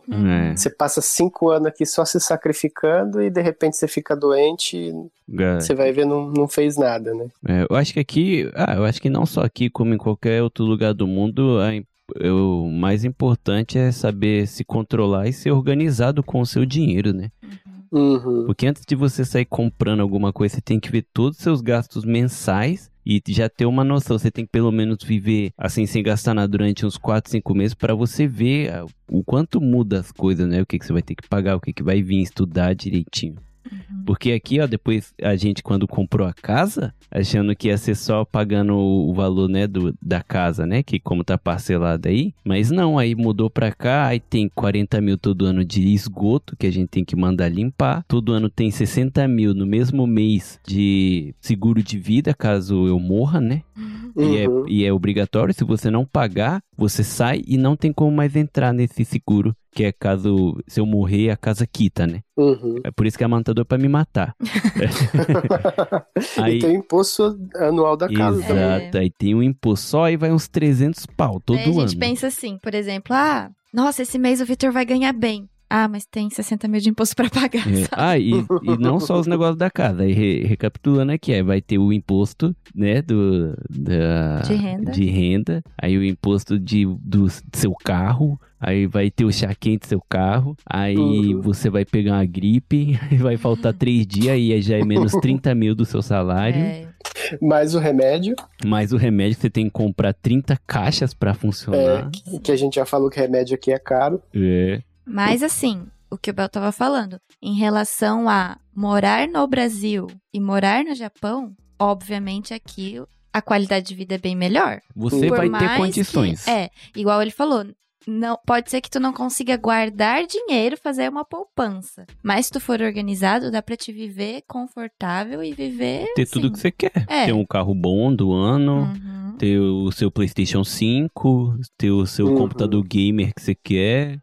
É. Você passa cinco anos aqui só se sacrificando e de repente você fica doente e Ga- você vai ver não, não fez nada, né? É, eu acho que aqui, ah, eu acho que não só aqui, como em qualquer outro lugar do mundo, a o mais importante é saber se controlar e ser organizado com o seu dinheiro, né? Uhum. Porque antes de você sair comprando alguma coisa, você tem que ver todos os seus gastos mensais e já ter uma noção. Você tem que pelo menos viver assim, sem gastar nada durante uns 4, 5 meses para você ver ah, o quanto muda as coisas, né? O que, que você vai ter que pagar, o que, que vai vir, estudar direitinho. Porque aqui, ó, depois a gente quando comprou a casa, achando que ia ser só pagando o valor, né, do, da casa, né, que como tá parcelado aí, mas não, aí mudou pra cá, aí tem 40 mil todo ano de esgoto que a gente tem que mandar limpar, todo ano tem 60 mil no mesmo mês de seguro de vida, caso eu morra, né, e, é, Uhum. e é obrigatório, se você não pagar, você sai e não tem como mais entrar nesse seguro, que é caso, se eu morrer, a casa quita, né. Uhum. É por isso que a manta doida pra me matar. Aí- E tem o imposto anual da casa também. Exato, aí tem um imposto só e vai uns 300 pau todo Daí a gente ano. pensa assim, por exemplo, ah, nossa, esse mês o Vitor vai ganhar bem. Ah, mas tem 60 mil de imposto pra pagar. É. Ah, e, e não só os negócios da casa. Aí, re- recapitulando aqui, aí vai ter o imposto, né, do... Da, De renda. de renda. Aí o imposto de, do seu carro. Aí vai ter o chá quente do seu carro. Aí Uhum. você vai pegar uma gripe. Aí vai faltar três dias. Aí já é menos 30 mil do seu salário. É, Mais o remédio, Mais o remédio que você tem que comprar 30 caixas pra é, funcionar. que, que a gente já falou que remédio aqui é caro. É. Mas assim, o que o Bel tava falando, em relação a morar no Brasil e morar no Japão, obviamente aqui a qualidade de vida é bem melhor. Você Por vai ter que- condições. é, igual ele falou. Não, pode ser que tu não consiga guardar dinheiro, fazer uma poupança. Mas se tu for organizado, dá pra te viver confortável e viver. Ter tudo assim. que você quer. É. Ter um carro bom do ano. Uhum. ter o seu PlayStation 5, ter o seu Uhum. computador gamer que você quer.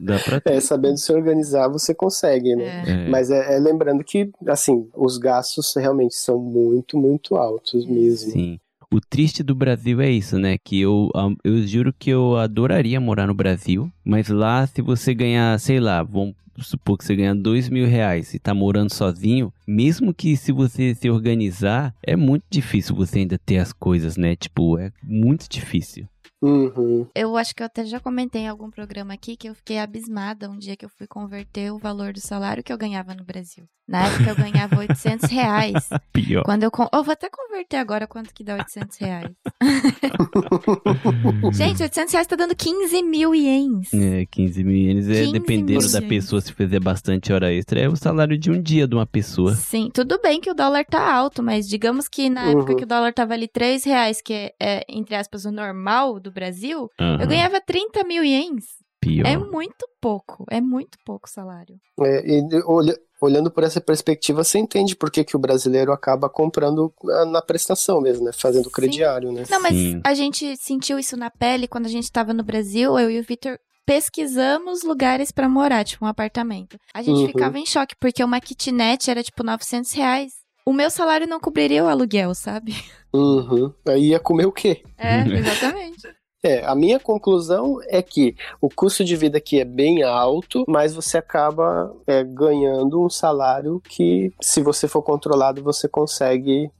Dá pra ter. É, sabendo se organizar, você consegue, né? É. É, Mas é, é lembrando que, assim, os gastos realmente são muito, muito altos mesmo. Sim. O triste do Brasil é isso, né? Que eu, eu juro que eu adoraria morar no Brasil, mas lá, se você ganhar, sei lá, vamos supor que você ganha dois mil reais e tá morando sozinho, mesmo que se você se organizar, é muito difícil você ainda ter as coisas, né? Tipo, é muito difícil. Uhum. Eu acho que eu até já comentei em algum programa aqui que eu fiquei abismada um dia que eu fui converter o valor do salário que eu ganhava no Brasil. Na época eu ganhava 800 reais. Pior. Quando eu, con- eu vou até converter agora quanto que dá 800 reais. Gente, 800 reais tá dando 15 mil ienes. É, 15 mil ienes é 15 dependendo mil da ienes. pessoa se fizer bastante hora extra, é o salário de um dia de uma pessoa. Sim, tudo bem que o dólar tá alto, mas digamos que na época Uhum. que o dólar tava ali 3 reais, que é, é, entre aspas, o normal do Brasil, Aham, eu ganhava 30 mil ienes. pior. É muito pouco, é muito pouco salário. É, e olha- olhando por essa perspectiva, você entende por que, que o brasileiro acaba comprando ah, na prestação mesmo, né? Fazendo Sim. crediário, né? Não, mas Sim. a gente sentiu isso na pele quando a gente tava no Brasil, eu e o Victor pesquisamos lugares pra morar, tipo um apartamento. A gente Uhum. ficava em choque, porque uma kitnet era tipo 900 reais. O meu salário não cobriria o aluguel, sabe? Uhum. Aí ia comer o quê? É, exatamente. É, a minha conclusão é que o custo de vida aqui é bem alto, mas você acaba é, ganhando um salário que, se você for controlado, você consegue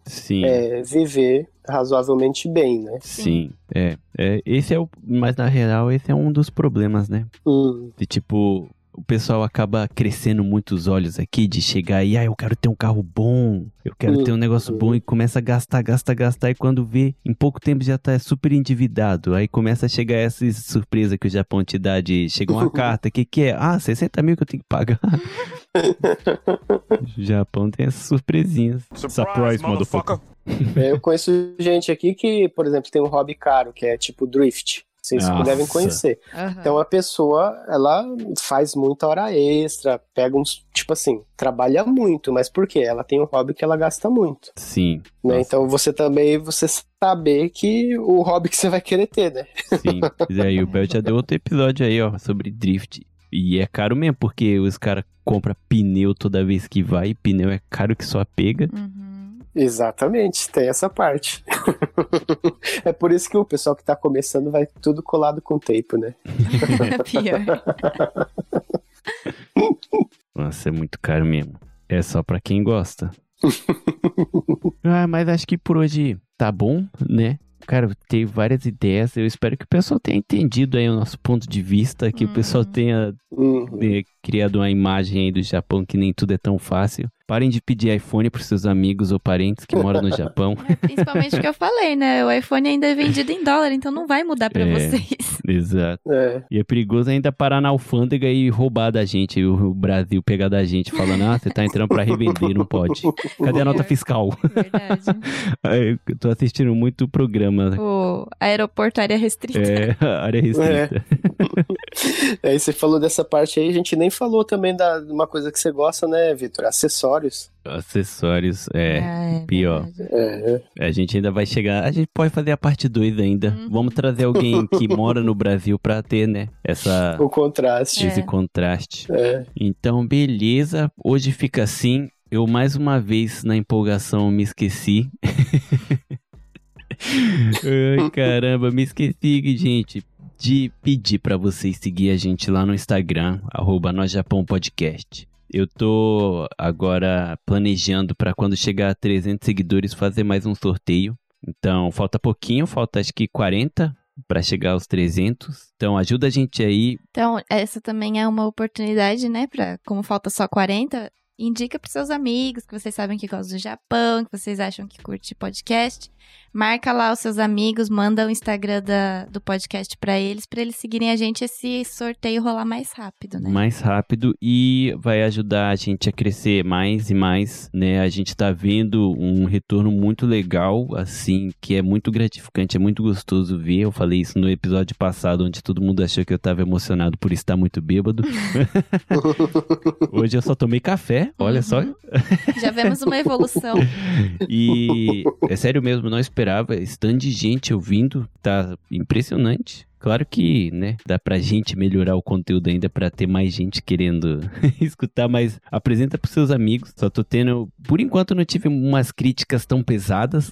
é, viver razoavelmente bem, né? Sim, é, é. Esse é o. Mas na real, esse é um dos problemas, né? Hum, De tipo, o pessoal acaba crescendo muito os olhos aqui de chegar e, ah, eu quero ter um carro bom, eu quero ter um negócio Uhum. bom e começa a gastar, gastar, gastar. E quando vê, em pouco tempo já tá super endividado. Aí começa a chegar essa surpresa que o Japão te dá de chega uma carta, o que, que é? Ah, 60 mil que eu tenho que pagar. o Japão tem essas surpresinhas. Surprise, motherfucker. é, eu conheço gente aqui que, por exemplo, tem um hobby caro, que é tipo drift. Vocês Nossa. devem conhecer. Aham. Então a pessoa, ela faz muita hora extra, pega uns, tipo assim, trabalha muito, mas por quê? Ela tem um hobby que ela gasta muito, Sim. né? Então você também, você saber que o hobby que você vai querer ter, né? Sim. E aí o Bel já deu outro episódio aí, ó, sobre drift. E é caro mesmo, porque os caras compram pneu toda vez que vai, e pneu é caro que só pega. Uhum. Exatamente, tem essa parte. é por isso que o pessoal que tá começando vai tudo colado com tape, né? Pior. Nossa, é muito caro mesmo. É só pra quem gosta. ah, mas acho que por hoje tá bom, né? Cara, teve várias ideias. Eu espero que o pessoal tenha entendido aí o nosso ponto de vista, que o pessoal Uhum. tenha Uhum. eh, criado uma imagem aí do Japão que nem tudo é tão fácil. Parem de pedir iPhone pros seus amigos ou parentes que moram no Japão. É, Principalmente o que eu falei, né? O iPhone ainda é vendido em dólar, então não vai mudar pra É. vocês. Exato. É, E é perigoso ainda parar na alfândega e roubar da gente, o Brasil pegar da gente, falando, ah, você tá entrando pra revender, não pode. Cadê a nota fiscal? Verdade. Ai, Eu tô assistindo muito programa. O aeroporto área restrita. É, área restrita. Aí você falou dessa parte aí, a gente nem falou também da de uma coisa que você gosta, né, Vitor? Acessórios. Acessórios, é. Ah, é pior. É, A gente ainda vai chegar. A gente pode fazer a parte 2 ainda. Uhum. Vamos trazer alguém que mora no Brasil pra ter, né? Essa, o contraste. esse É. contraste. É. Então, beleza. Hoje fica assim. Eu mais uma vez, na empolgação, me esqueci. Ai, caramba, me esqueci, gente. De pedir para vocês seguir a gente lá no Instagram, arroba. Eu tô agora planejando para quando chegar a 300 seguidores fazer mais um sorteio. Então, falta pouquinho, falta acho que 40 para chegar aos 300. Então, ajuda a gente aí. Então, essa também é uma oportunidade, né, para como falta só 40, indica para seus amigos que vocês sabem que gostam do Japão, que vocês acham que curte podcast. Marca lá os seus amigos, manda o Instagram da, do podcast para eles, para eles seguirem a gente esse sorteio rolar mais rápido, né? Mais rápido e vai ajudar a gente a crescer mais e mais, né? A gente tá vendo um retorno muito legal, assim, que é muito gratificante, é muito gostoso ver. Eu falei isso no episódio passado, onde todo mundo achou que eu tava emocionado por estar muito bêbado. Hoje eu só tomei café, olha uhum. só. Já vemos uma evolução. e é sério mesmo, não esperava. Stand de gente ouvindo, tá impressionante. Claro que, né, dá pra gente melhorar o conteúdo ainda para ter mais gente querendo escutar, mas apresenta pros seus amigos. Só tô tendo, por enquanto não tive umas críticas tão pesadas.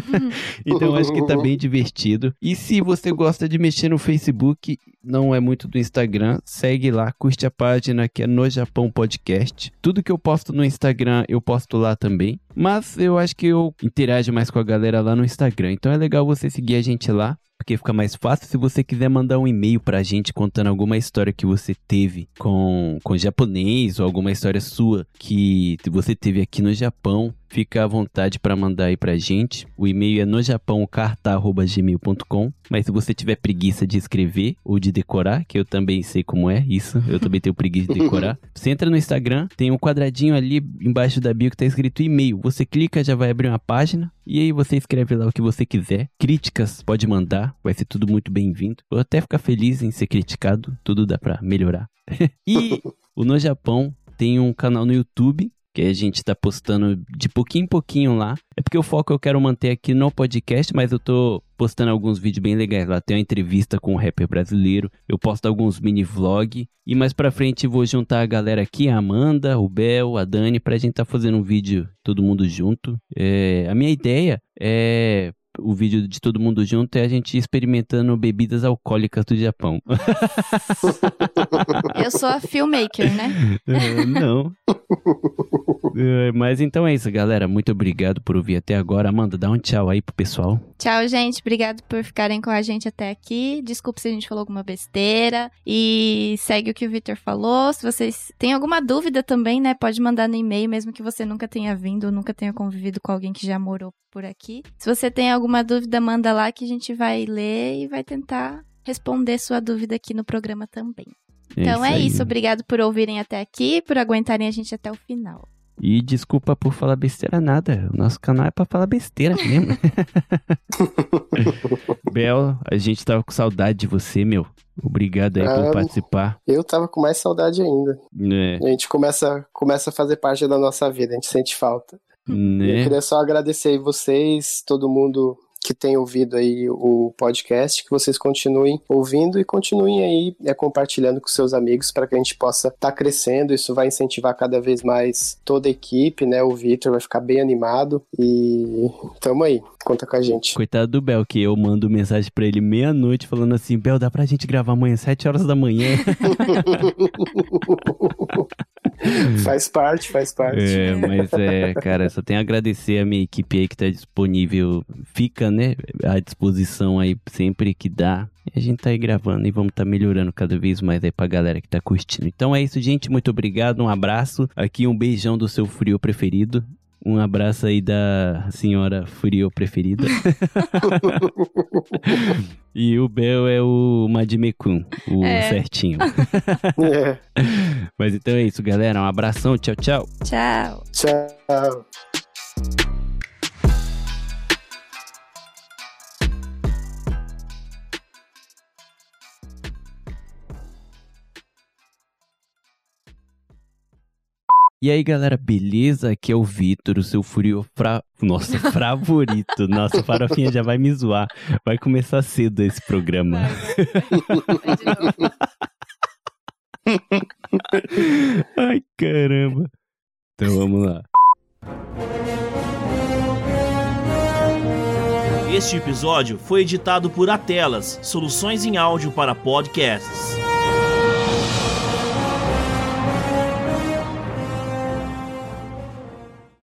então acho que tá bem divertido. E se você gosta de mexer no Facebook, não é muito do Instagram, segue lá, curte a página que é No Japão Podcast. Tudo que eu posto no Instagram, eu posto lá também. Mas eu acho que eu interajo mais com a galera lá no Instagram. Então é legal você seguir a gente lá porque fica mais fácil se você quiser mandar um e-mail pra gente contando alguma história que você teve com, com japonês ou alguma história sua que você teve aqui no Japão. Fica à vontade para mandar aí pra gente. O e-mail é nojapãocarta.gmail.com. Mas se você tiver preguiça de escrever ou de decorar, que eu também sei como é isso, eu também tenho preguiça de decorar. Você entra no Instagram, tem um quadradinho ali embaixo da bio que tá escrito e-mail. Você clica, já vai abrir uma página. E aí você escreve lá o que você quiser. Críticas, pode mandar, vai ser tudo muito bem-vindo. Vou até ficar feliz em ser criticado, tudo dá pra melhorar. e o No Japão tem um canal no YouTube que a gente tá postando de pouquinho em pouquinho lá. É porque o foco eu quero manter aqui no podcast, mas eu tô postando alguns vídeos bem legais lá. Tem uma entrevista com um rapper brasileiro, eu posto alguns mini vlog e mais pra frente vou juntar a galera aqui, a Amanda, o Bel, a Dani, pra gente tá fazendo um vídeo todo mundo junto. É, a minha ideia é o vídeo de todo mundo junto é a gente experimentando bebidas alcoólicas do Japão. Eu sou a filmmaker, né? Uh, não. Uh, mas então é isso, galera. Muito obrigado por ouvir até agora. Amanda, dá um tchau aí pro pessoal. Tchau, gente. Obrigado por ficarem com a gente até aqui. Desculpe se a gente falou alguma besteira. E segue o que o Victor falou. Se vocês têm alguma dúvida também, né? Pode mandar no e-mail, mesmo que você nunca tenha vindo ou nunca tenha convivido com alguém que já morou por aqui. Se você tem alguma dúvida, manda lá que a gente vai ler e vai tentar responder sua dúvida aqui no programa também. Então é isso, é isso. Obrigado por ouvirem até aqui, por aguentarem a gente até o final. E desculpa por falar besteira nada. O nosso canal é pra falar besteira mesmo. Bel, a gente tava com saudade de você, meu. Obrigado aí ah, por participar. Eu tava com mais saudade ainda. É. A gente começa, começa a fazer parte da nossa vida, a gente sente falta. Né? Eu queria só agradecer aí vocês, todo mundo que tem ouvido aí o podcast, que vocês continuem ouvindo e continuem aí é, compartilhando com seus amigos para que a gente possa estar tá crescendo. Isso vai incentivar cada vez mais toda a equipe, né? O Victor vai ficar bem animado e tamo aí. Conta com a gente. Coitado do Bel, que eu mando mensagem para ele meia-noite falando assim: Bel, dá pra gente gravar amanhã, sete horas da manhã. faz parte, faz parte. É, mas é, cara, só tenho a agradecer a minha equipe aí que tá disponível, fica, né, à disposição aí sempre que dá. E a gente tá aí gravando e vamos tá melhorando cada vez mais aí pra galera que tá curtindo. Então é isso, gente. Muito obrigado, um abraço. Aqui um beijão do seu frio preferido. Um abraço aí da senhora Furio preferida. e o Bel é o Madimekun, o é. certinho. é. Mas então é isso, galera. Um abração. Tchau, tchau. Tchau. Tchau. E aí, galera, beleza? Aqui é o Vitor, o seu furio fra... Nossa, favorito. Nossa, farofinha já vai me zoar. Vai começar cedo esse programa. Ai, caramba. Então vamos lá. Este episódio foi editado por Atelas, soluções em áudio para podcasts.